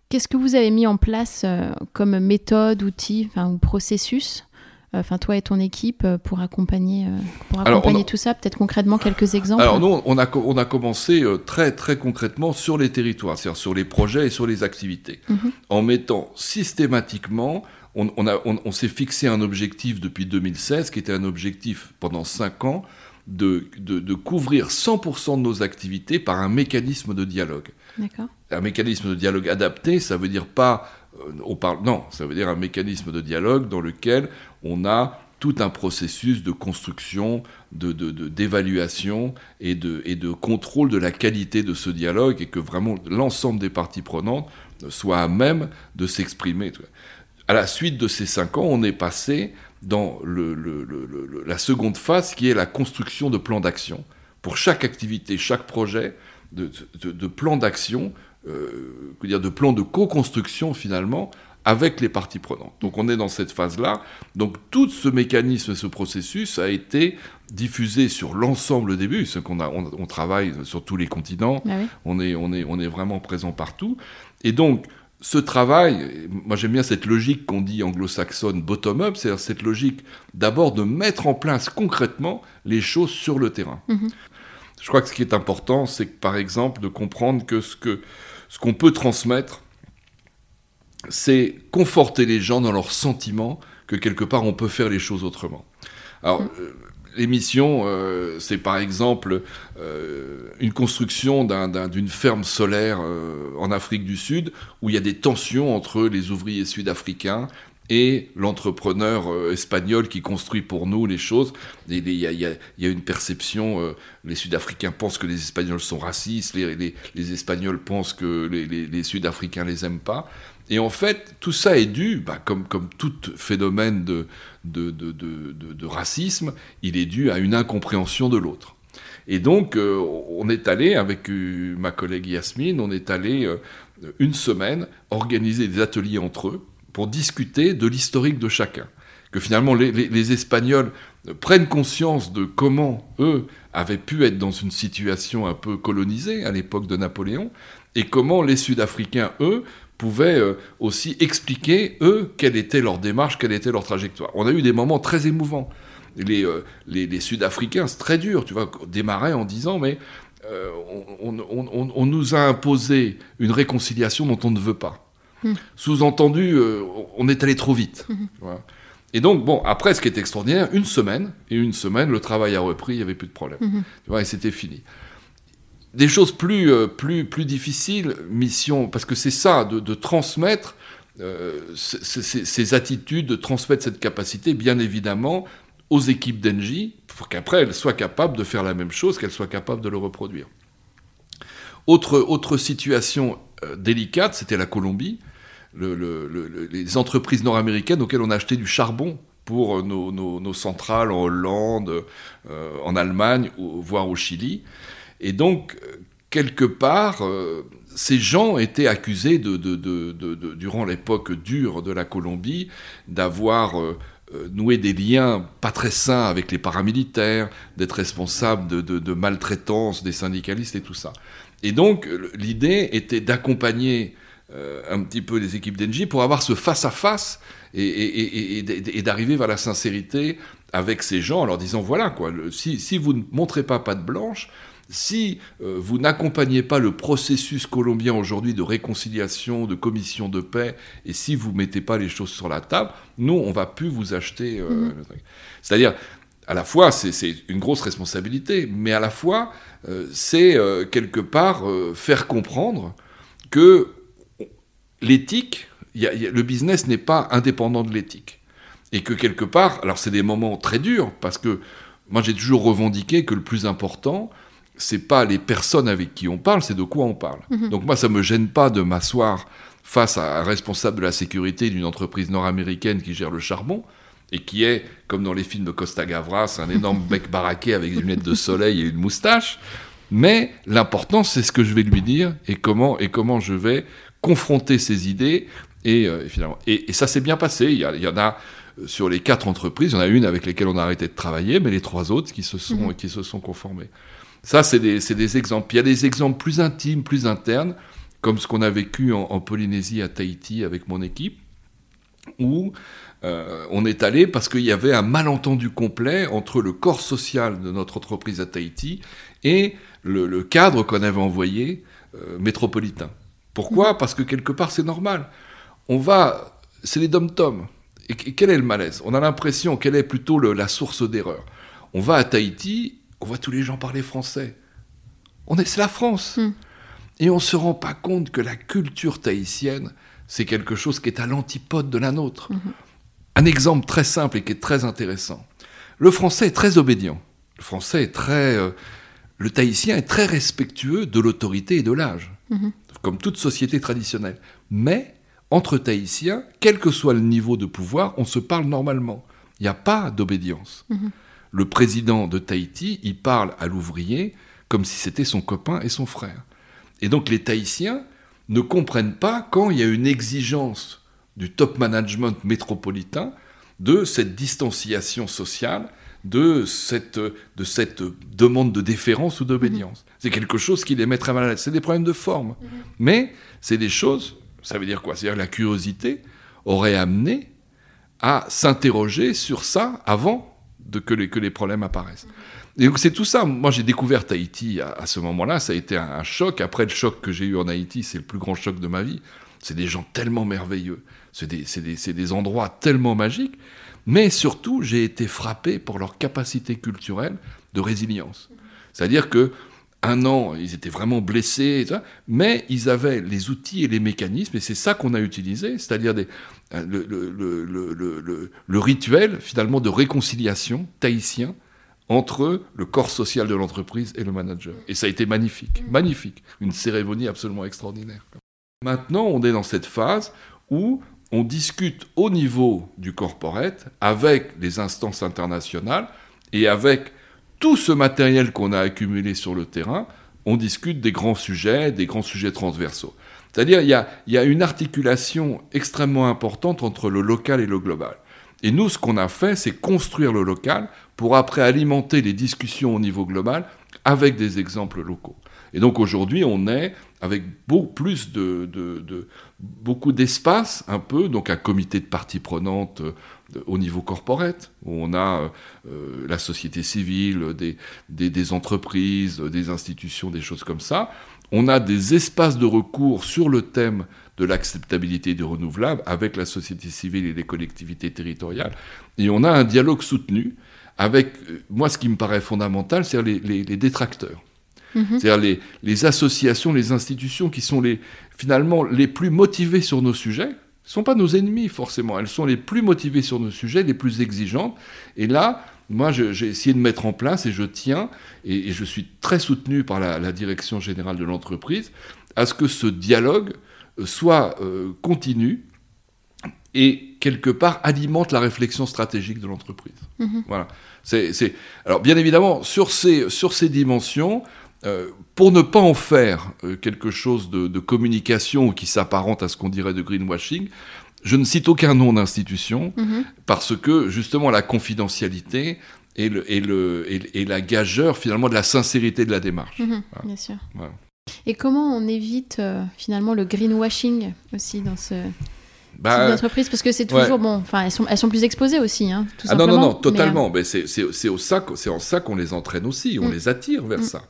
qu'est-ce que vous avez mis en place euh, comme méthode, outil ou processus enfin toi et ton équipe euh, pour accompagner, euh, pour accompagner tout ça Peut-être concrètement quelques exemples Alors nous, on a, on a commencé très très concrètement sur les territoires, c'est-à-dire sur les projets et sur les activités, mhm. en mettant systématiquement, on, on, on s'est fixé un objectif depuis 2016 qui était un objectif pendant 5 ans de, de, couvrir 100% de nos activités par un mécanisme de dialogue. Un mécanisme de dialogue adapté, ça veut dire pas, euh, on parle, non, ça veut dire un mécanisme de dialogue dans lequel on a tout un processus de construction, d'évaluation de, et, de, et de contrôle de la qualité de ce dialogue et que vraiment l'ensemble des parties prenantes soient à même de s'exprimer. À la suite de ces cinq ans, on est passé dans la seconde phase qui est la construction de plans d'action. Pour chaque activité, chaque projet, de, plans d'action, euh, dire de plans de co-construction finalement avec les parties prenantes. Donc on est dans cette phase-là. Donc tout ce mécanisme, ce processus a été diffusé sur l'ensemble des bus. qu'on a, on, travaille sur tous les continents, ah on, est, on, est, on est vraiment présent partout. Et donc ce travail, moi j'aime bien cette logique qu'on dit anglo-saxonne bottom-up, c'est-à-dire cette logique d'abord de mettre en place concrètement les choses sur le terrain. Mhm. Je crois que ce qui est important, c'est par exemple de comprendre que ce qu'on ce qu'on peut transmettre, c'est conforter les gens dans leur sentiment que quelque part on peut faire les choses autrement. Alors, mhm. Euh, L'émission, euh, c'est par exemple euh, une construction d'une ferme solaire euh, en Afrique du Sud où il y a des tensions entre les ouvriers sud-africains et l'entrepreneur espagnol qui construit pour nous les choses. Il y, a, une perception, les Sud-Africains pensent que les Espagnols sont racistes, les, Espagnols pensent que les, les Sud-Africains les aiment pas. Et en fait, tout ça est dû, bah, comme, tout phénomène de, racisme, il est dû à une incompréhension de l'autre. Et donc, euh, on est allé, avec euh, ma collègue Yasmine, on est allé euh, une semaine, organiser des ateliers entre eux pour discuter de l'historique de chacun. Que finalement les, Espagnols prennent conscience de comment eux avaient pu être dans une situation un peu colonisée à l'époque de Napoléon, et comment les Sud-Africains, eux, pouvaient euh, aussi expliquer, eux, quelle était leur démarche, quelle était leur trajectoire. On a eu des moments très émouvants. Les, euh, les, Sud-Africains, c'est très dur, tu vois, démarrer en disant, mais euh, on, nous a imposé une réconciliation dont on ne veut pas. Hmm. Sous-entendu, on est allé trop vite. Hmm. Et donc, bon, après, ce qui est extraordinaire, une semaine, et une semaine, le travail a repris, il n'y avait plus de problème. Hmm. Tu vois, et c'était fini des choses plus, euh, plus, plus difficiles, mission, parce que c'est ça, de, transmettre euh, ces, attitudes, de transmettre cette capacité, bien évidemment, aux équipes d'Engie, pour qu'après elles soient capables de faire la même chose, qu'elles soient capables de le reproduire. Autre, situation euh, délicate, c'était la Colombie, les entreprises nord-américaines auxquelles on a acheté du charbon pour nos, nos, centrales en Hollande, en Allemagne, voire au Chili. Et donc, quelque part, euh, ces gens étaient accusés, de, durant l'époque dure de la Colombie, d'avoir euh, euh, noué des liens pas très sains avec les paramilitaires, d'être responsables de, maltraitance des syndicalistes et tout ça. Et donc, l'idée était d'accompagner un petit peu les équipes d'Engie pour avoir ce face-à-face et, d'arriver vers la sincérité avec ces gens en leur disant voilà, quoi, si, si vous ne montrez pas patte blanche, si euh, vous n'accompagnez pas le processus colombien aujourd'hui de réconciliation, de commission de paix, et si vous ne mettez pas les choses sur la table, nous, on va plus vous acheter. Euh, mhm. C'est-à-dire, à la fois, c'est une grosse responsabilité, mais à la fois, euh, c'est quelque part faire comprendre que l'éthique, le business n'est pas indépendant de l'éthique. Et que quelque part, alors c'est des moments très durs, parce que moi j'ai toujours revendiqué que le plus important, c'est pas les personnes avec qui on parle, c'est de quoi on parle. Mhm. Donc moi, ça me gêne pas de m'asseoir face à un responsable de la sécurité d'une entreprise nord-américaine qui gère le charbon et qui est, comme dans les films de Costa Gavras, un énorme bec baraqué avec des lunettes de soleil et une moustache. Mais l'important, c'est ce que je vais lui dire et comment, et comment je vais confronter ses idées. Et, euh, finalement, et, ça s'est bien passé. Il y, en a euh, sur les quatre entreprises, il y en a une avec lesquelles on a arrêté de travailler, mais les trois autres qui se sont, mhm. qui se sont conformés. Ça, c'est des, exemples. Il y a des exemples plus intimes, plus internes, comme ce qu'on a vécu en, Polynésie, à Tahiti, avec mon équipe, où euh, on est allé parce qu'il y avait un malentendu complet entre le corps social de notre entreprise à Tahiti et le, cadre qu'on avait envoyé euh, métropolitain. Pourquoi? Mmh. Parce que quelque part, c'est normal. On va, c'est les dom-toms. Et, quel est le malaise? On a l'impression quelle est plutôt la source d'erreur. On va à Tahiti on voit tous les gens parler français. On est, c'est la France. Hmm. Et on ne se rend pas compte que la culture tahitienne, c'est quelque chose qui est à l'antipode de la nôtre. Hmm. Un exemple très simple et qui est très intéressant. Le français est très obédient. Le français est très. Euh, le tahitien est très respectueux de l'autorité et de l'âge, hmm. comme toute société traditionnelle. Mais entre tahitiens, quel que soit le niveau de pouvoir, on se parle normalement. Il n'y a pas d'obédience le président de Tahiti, il parle à l'ouvrier comme si c'était son copain et son frère. Et donc les Tahitiens ne comprennent pas quand il y a une exigence du top management métropolitain de cette distanciation sociale, de cette, de cette demande de déférence ou d'obédience. Mhm. C'est quelque chose qui les met très mal à l'aise. C'est des problèmes de forme. Mhm. Mais c'est des choses, ça veut dire quoi? C'est-à-dire la curiosité aurait amené à s'interroger sur ça avant de que les, problèmes apparaissent. Et donc c'est tout ça. Moi j'ai découvert Haïti à, ce moment-là, ça a été un, choc. Après le choc que j'ai eu en Haïti, c'est le plus grand choc de ma vie. C'est des gens tellement merveilleux, c'est des, des, des, endroits tellement magiques, mais surtout j'ai été frappé pour leur capacité culturelle de résilience. C'est-à-dire que un an, ils étaient vraiment blessés, mais ils avaient les outils et les mécanismes, et c'est ça qu'on a utilisé, c'est-à-dire euh, le, rituel finalement de réconciliation tahitien entre le corps social de l'entreprise et le manager. Et ça a été magnifique, magnifique, une cérémonie absolument extraordinaire. Maintenant, on est dans cette phase où on discute au niveau du corporate avec les instances internationales et avec tout ce matériel qu'on a accumulé sur le terrain, on discute des grands sujets, des grands sujets transversaux. C'est-à-dire, il y a, y a une articulation extrêmement importante entre le local et le global. Et nous, ce qu'on a fait, c'est construire le local pour après alimenter les discussions au niveau global avec des exemples locaux. Et donc aujourd'hui, on est avec beaucoup plus de, beaucoup d'espace, un peu, donc un comité de parties prenantes euh, au niveau corporate, où on a euh, la société civile, des, des, entreprises, des institutions, des choses comme ça. On a des espaces de recours sur le thème de l'acceptabilité du renouvelable avec la société civile et les collectivités territoriales. Et on a un dialogue soutenu avec, euh, moi, ce qui me paraît fondamental, c'est les, les, détracteurs. Mhm. C'est-à-dire les, associations, les institutions qui sont les, finalement les plus motivées sur nos sujets, ne sont pas nos ennemis forcément, elles sont les plus motivées sur nos sujets, les plus exigeantes. Et là, moi, j'ai essayé de mettre en place, et je tiens, et, je suis très soutenu par la, direction générale de l'entreprise, à ce que ce dialogue euh, soit euh, continu et quelque part alimente la réflexion stratégique de l'entreprise. Mhm. Voilà. C'est, Alors bien évidemment, sur ces, sur ces dimensions, euh, pour ne pas en faire quelque chose de, communication qui s'apparente à ce qu'on dirait de greenwashing, je ne cite aucun nom d'institution mhm. parce que justement la confidentialité est, le, le, la gageur finalement de la sincérité de la démarche. Mhm, bien sûr. Et comment on évite euh, finalement le greenwashing aussi dans ce bah, d'entreprise? Parce que c'est toujours bon enfin elles sont elles sont plus exposées aussi hein, tout ah non non non totalement mais, c'est en ça qu'on les entraîne aussi on mm. les attire vers mm. ça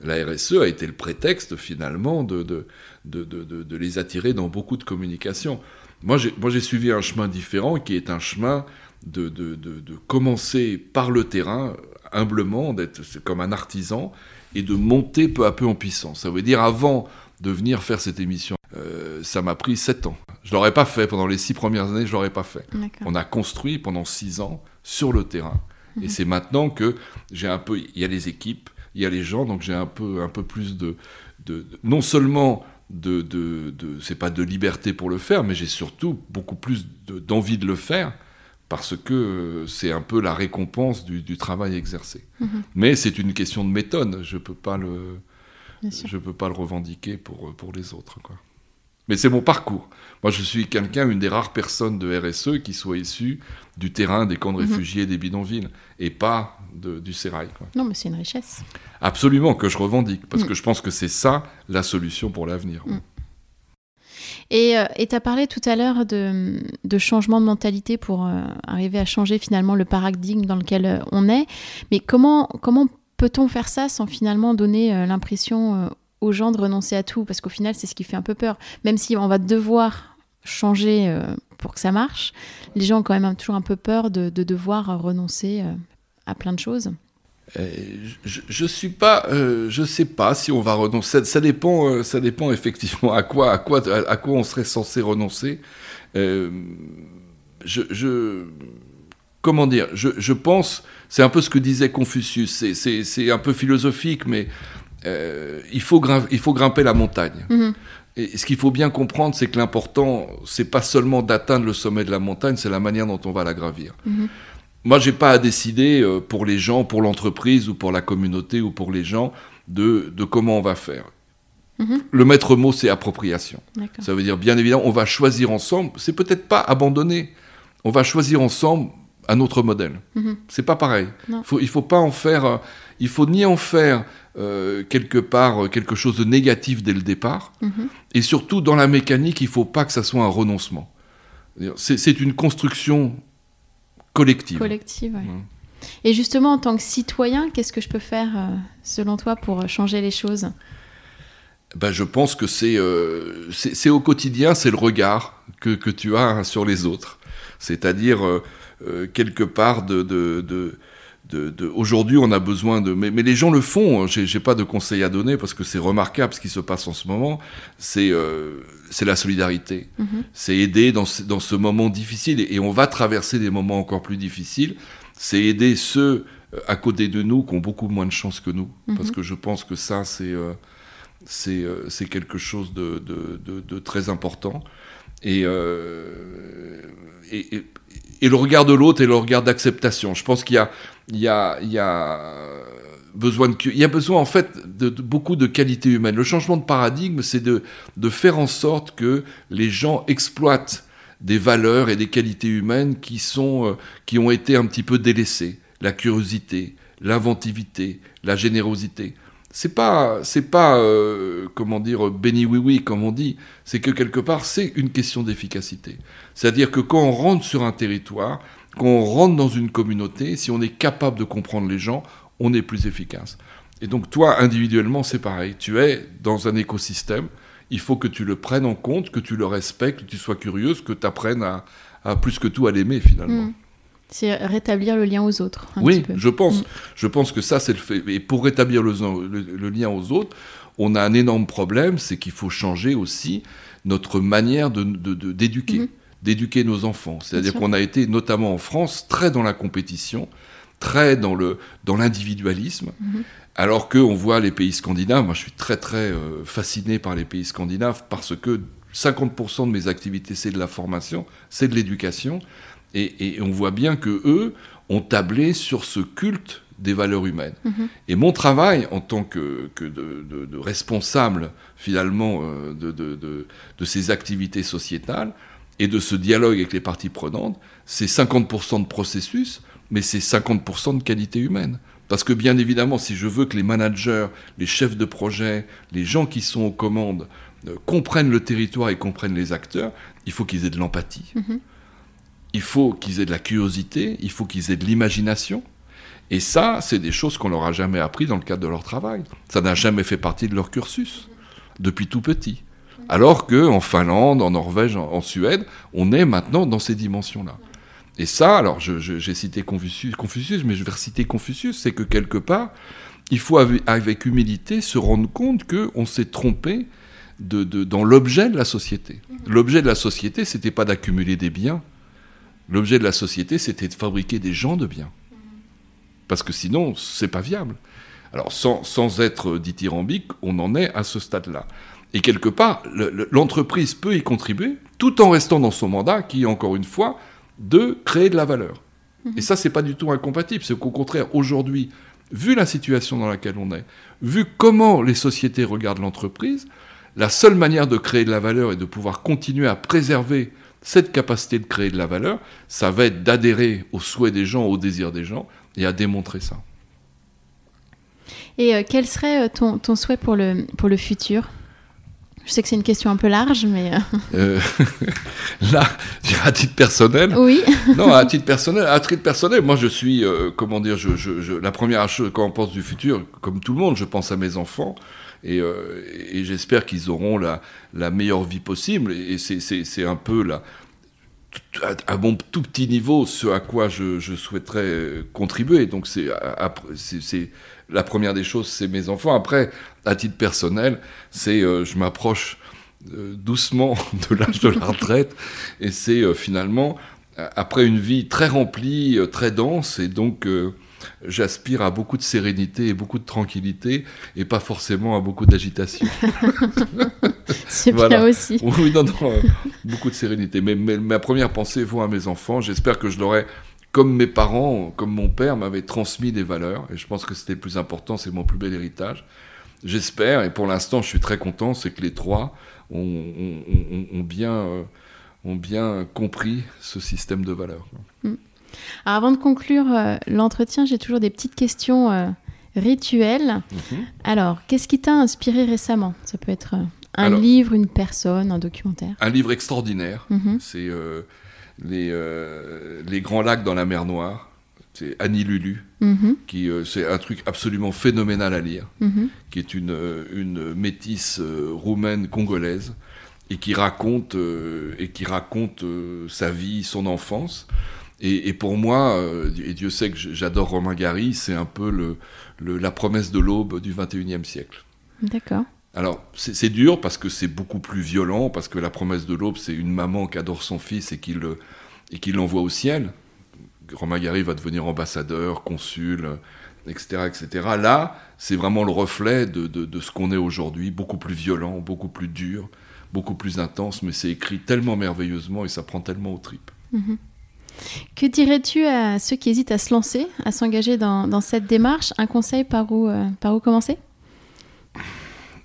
la RSE a été le prétexte finalement de de, de, de, de les attirer dans beaucoup de communication moi, j'ai suivi un chemin différent qui est un chemin de, de, de, commencer par le terrain, humblement, d'être comme un artisan, et de monter peu à peu en puissance. Ça veut dire, avant de venir faire cette émission, euh, ça m'a pris sept ans. Je ne l'aurais pas fait pendant les six premières années, je ne l'aurais pas fait. On a construit pendant six ans sur le terrain. Et mhm. c'est maintenant que j'ai un peu, il y a les équipes, il y a les gens, donc j'ai un peu, un peu plus de, de non seulement de, de, de c'est pas de liberté pour le faire, mais j'ai surtout beaucoup plus d'envie de, le faire parce que c'est un peu la récompense du, travail exercé. Mhm. Mais c'est une question de méthode. Je peux pas le, je peux pas le revendiquer pour pour les autres, quoi. Mais c'est mon parcours. Moi, je suis quelqu'un, une des rares personnes de RSE qui soit issue du terrain des camps de mhm. réfugiés des bidonvilles, et pas du sérail. Non, mais c'est une richesse. Absolument, que je revendique, parce mm. que je pense que c'est ça la solution pour l'avenir. Mm. Et euh, tu as parlé tout à l'heure de, changement de mentalité pour euh, arriver à changer finalement le paradigme dans lequel euh, on est. Mais comment, comment peut-on faire ça sans finalement donner l'impression aux gens de renoncer à tout? Parce qu'au final, c'est ce qui fait un peu peur. Même si on va devoir changer pour que ça marche, les gens ont quand même toujours un peu peur de, de devoir renoncer à plein de choses. Euh, je, je suis pas, euh, je sais pas si on va renoncer. Ça, dépend, euh, ça dépend effectivement à quoi, à quoi, à, quoi on serait censé renoncer. je, je, comment dire je, je pense, c'est un peu ce que disait Confucius. C'est un peu philosophique, mais il faut grimper, il faut grimper la montagne. Mm-hmm. Et ce qu'il faut bien comprendre, c'est que l'important, c'est pas seulement d'atteindre le sommet de la montagne, c'est la manière dont on va la gravir. Mm-hmm. Moi, j'ai pas à décider euh, pour les gens, pour l'entreprise ou pour la communauté ou pour les gens de, de comment on va faire. Mhm. Le maître mot, c'est appropriation. Ça veut dire, bien évidemment, on va choisir ensemble. C'est peut-être pas abandonner. On va choisir ensemble un autre modèle. Mhm. C'est pas pareil. Faut, il faut pas en faire. Euh, il faut ni en faire euh, quelque part quelque chose de négatif dès le départ, mhm. et surtout dans la mécanique, il faut pas que ça soit un renoncement. C'est une construction collective. Collective, Et justement, en tant que citoyen, qu'est-ce que je peux faire, euh, selon toi, pour euh, changer les choses? Ben, Je pense que c'est euh, c'est au quotidien, c'est le regard que, que, tu as sur les autres. C'est-à-dire, quelque part, de, de, de aujourd'hui on a besoin de mais, mais les gens le font hein. j'ai pas de conseils à donner parce que c'est remarquable ce qui se passe en ce moment c'est euh, c'est la solidarité mm-hmm. c'est aider dans ce, dans ce moment difficile et, on va traverser des moments encore plus difficiles c'est aider ceux euh, à côté de nous qui ont beaucoup moins de chance que nous mm-hmm. parce que je pense que ça c'est euh, c'est c'est quelque chose de, de, de, très important et, et, et, le regard de l'autre et le regard d'acceptation. Je pense qu'il y a, il y a, il y a besoin de, il y a besoin en fait de, beaucoup de qualité humaine. Le changement de paradigme, c'est de, de faire en sorte que les gens exploitent des valeurs et des qualités humaines qui, sont, euh, qui ont été un petit peu délaissées. La curiosité, l'inventivité, la générosité. C'est pas, c'est pas, euh, comment dire, béni oui oui comme on dit. C'est que quelque part, c'est une question d'efficacité. C'est-à-dire que quand on rentre sur un territoire, quand on rentre dans une communauté, si on est capable de comprendre les gens, on est plus efficace. Et donc toi, individuellement, c'est pareil. Tu es dans un écosystème il faut que tu le prennes en compte, que tu le respectes, que tu sois curieuse, que tu apprennes à, plus que tout à l'aimer finalement. Hmm. C'est rétablir le lien aux autres. oui, je pense. Hmm. Je pense que ça, c'est le fait. Et pour rétablir le, lien aux autres, on a un énorme problème, c'est qu'il faut changer aussi notre manière d'éduquer, de, hmm. D'éduquer nos enfants. C'est-à-dire qu'on a été, notamment en France, très dans la compétition, très dans l'individualisme. Le, alors qu'on voit les pays scandinaves, moi je suis très très euh, fasciné par les pays scandinaves parce que 50% de mes activités c'est de la formation, c'est de l'éducation, et, on voit bien que eux ont tablé sur ce culte des valeurs humaines. Mhm. Et mon travail en tant que, de, responsable finalement euh, de, ces activités sociétales et de ce dialogue avec les parties prenantes, c'est 50% de processus, mais c'est 50% de qualité humaine. Parce que bien évidemment, si je veux que les managers, les chefs de projet, les gens qui sont aux commandes euh, comprennent le territoire et comprennent les acteurs, il faut qu'ils aient de l'empathie. Mhm. Il faut qu'ils aient de la curiosité, il faut qu'ils aient de l'imagination. Et ça, c'est des choses qu'on leur a jamais appris dans le cadre de leur travail. Ça n'a jamais fait partie de leur cursus, depuis tout petit. Alors qu'en Finlande, en Norvège, en Suède, on est maintenant dans ces dimensions-là. Et ça, alors j'ai cité Confucius, mais je vais reciter Confucius, c'est que quelque part, il faut avec, humilité se rendre compte qu'on s'est trompé de, dans l'objet de la société. Mhm. L'objet de la société, c'était pas d'accumuler des biens. L'objet de la société, c'était de fabriquer des gens de biens. Parce que sinon, c'est pas viable. Alors, sans, sans être dithyrambique, on en est à ce stade-là. Et quelque part, l'entreprise peut y contribuer, tout en restant dans son mandat, qui, encore une fois, de créer de la valeur. Mhm. Et ça, c'est pas du tout incompatible. C'est qu'au contraire, aujourd'hui, vu la situation dans laquelle on est, vu comment les sociétés regardent l'entreprise, la seule manière de créer de la valeur et de pouvoir continuer à préserver cette capacité de créer de la valeur, ça va être d'adhérer aux souhaits des gens, aux désirs des gens, et à démontrer ça. Et euh, quel serait euh, ton, ton, souhait pour le, pour le futur? Je sais que c'est une question un peu large, mais... Euh, là, à titre personnel... Oui. non, à titre personnel, à titre personnel, moi je suis, euh, comment dire, je, la première chose quand on pense du futur, comme tout le monde, je pense à mes enfants. Et, euh, j'espère qu'ils auront la, la, meilleure vie possible. Et c'est un peu la, à mon tout petit niveau ce à quoi je, je souhaiterais contribuer. Donc c'est la première des choses, c'est mes enfants. Après, à titre personnel, c'est euh, je m'approche euh, doucement de l'âge de la retraite et c'est euh, finalement après une vie très remplie, très dense et donc j'aspire à beaucoup de sérénité et beaucoup de tranquillité et pas forcément à beaucoup d'agitation. C'est bien aussi. Oui, non, non, beaucoup de sérénité. Mais, mais, ma première pensée vaut à mes enfants. J'espère que je l'aurai comme mes parents, comme mon père m'avait transmis des valeurs, et je pense que c'était le plus important, c'est mon plus bel héritage. J'espère, et pour l'instant je suis très content, c'est que les trois ont, bien, euh, ont bien compris ce système de valeurs. Mm. Alors avant de conclure euh, l'entretien, j'ai toujours des petites questions euh, rituelles. Mhm. Alors, qu'est-ce qui t'a inspiré récemment? Ça peut être un livre, une personne, un documentaire. Un livre extraordinaire. Mhm. C'est les, les Grands Lacs dans la mer Noire. C'est Annie Lulu, mhm. qui euh, c'est un truc absolument phénoménal à lire, mhm. qui est une, une métisse euh, roumaine congolaise et qui raconte et qui raconte sa vie, son enfance. Et, pour moi, et Dieu sait que j'adore Romain Gary, c'est un peu le, la promesse de l'aube du 21e siècle. D'accord. Alors, c'est dur parce que c'est beaucoup plus violent, parce que la promesse de l'aube, c'est une maman qui adore son fils et qui l'envoie au ciel. Romain Gary va devenir ambassadeur, consul, etc. etc. Là, c'est vraiment le reflet de, ce qu'on est aujourd'hui, beaucoup plus violent, beaucoup plus dur, beaucoup plus intense, mais c'est écrit tellement merveilleusement et ça prend tellement aux tripes. Mhm. Que dirais-tu à ceux qui hésitent à se lancer, à s'engager dans, cette démarche? Un conseil par où, euh, par où commencer?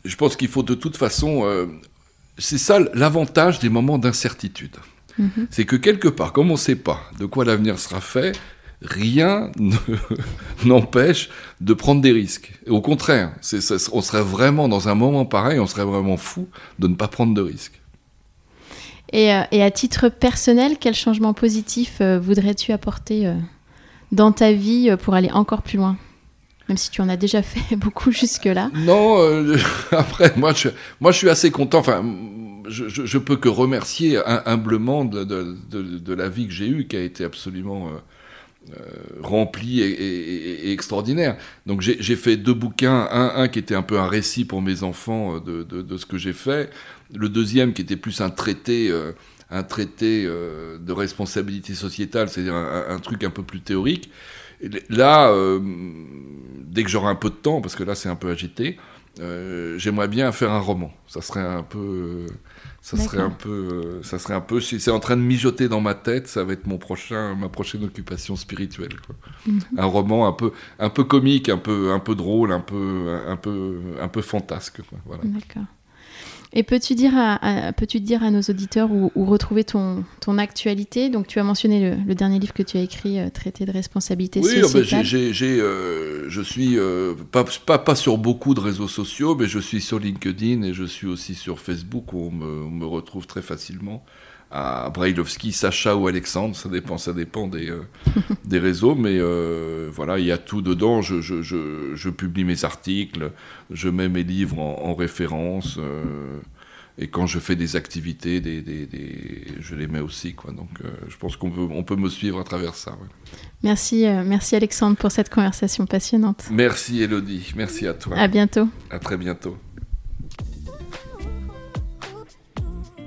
Je pense qu'il faut de toute façon... Euh, c'est ça l'avantage des moments d'incertitude. Mhm. C'est que quelque part, comme on ne sait pas de quoi l'avenir sera fait, rien n'empêche de prendre des risques. au contraire, on serait vraiment dans un moment pareil, on serait vraiment fou de ne pas prendre de risques. Et, euh, à titre personnel, quel changement positif euh, voudrais-tu apporter euh, dans ta vie pour aller encore plus loin? Même si tu en as déjà fait beaucoup jusque-là. Non, après, moi je, moi je suis assez content. Enfin, je, je, peux que remercier humblement de, la vie que j'ai eue, qui a été absolument euh, rempli et, extraordinaire. Donc j'ai fait deux bouquins, un, qui était un peu un récit pour mes enfants euh, de, ce que j'ai fait, le deuxième qui était plus un traité, euh, un traité de responsabilité sociétale, c'est-à-dire un, truc un peu plus théorique. Là, dès que j'aurai un peu de temps, parce que là c'est un peu agité, j'aimerais bien faire un roman. Ça serait un peu ça serait un peu, euh, ça serait un peu, c'est en train de mijoter dans ma tête. Ça va être mon prochain, ma prochaine occupation spirituelle. Mhm. Un roman un peu, un peu comique, un peu, un peu drôle, un peu, un peu, un peu fantasque. Voilà. D'accord. Et peux-tu dire à, peux-tu dire à nos auditeurs où, retrouver ton, ton actualité? Donc, tu as mentionné le, dernier livre que tu as écrit, euh, Traité de responsabilité oui, oh, ben, sociétale. Oui, euh, je suis euh, pas, pas, pas, sur beaucoup de réseaux sociaux, mais je suis sur LinkedIn et je suis aussi sur Facebook où on me, on me retrouve très facilement à Brailovski, Sacha ou Alexandre, ça dépend, ça dépend des, euh, des réseaux, mais euh, voilà, il y a tout dedans. Je, je, je, je, publie mes articles, je mets mes livres en, référence, euh, et quand je fais des activités, des, des, des, je les mets aussi. Quoi. Donc je pense qu'on peut, on peut me suivre à travers ça. Merci, merci Alexandre pour cette conversation passionnante. Merci Elodie, merci à toi. À bientôt. À très bientôt.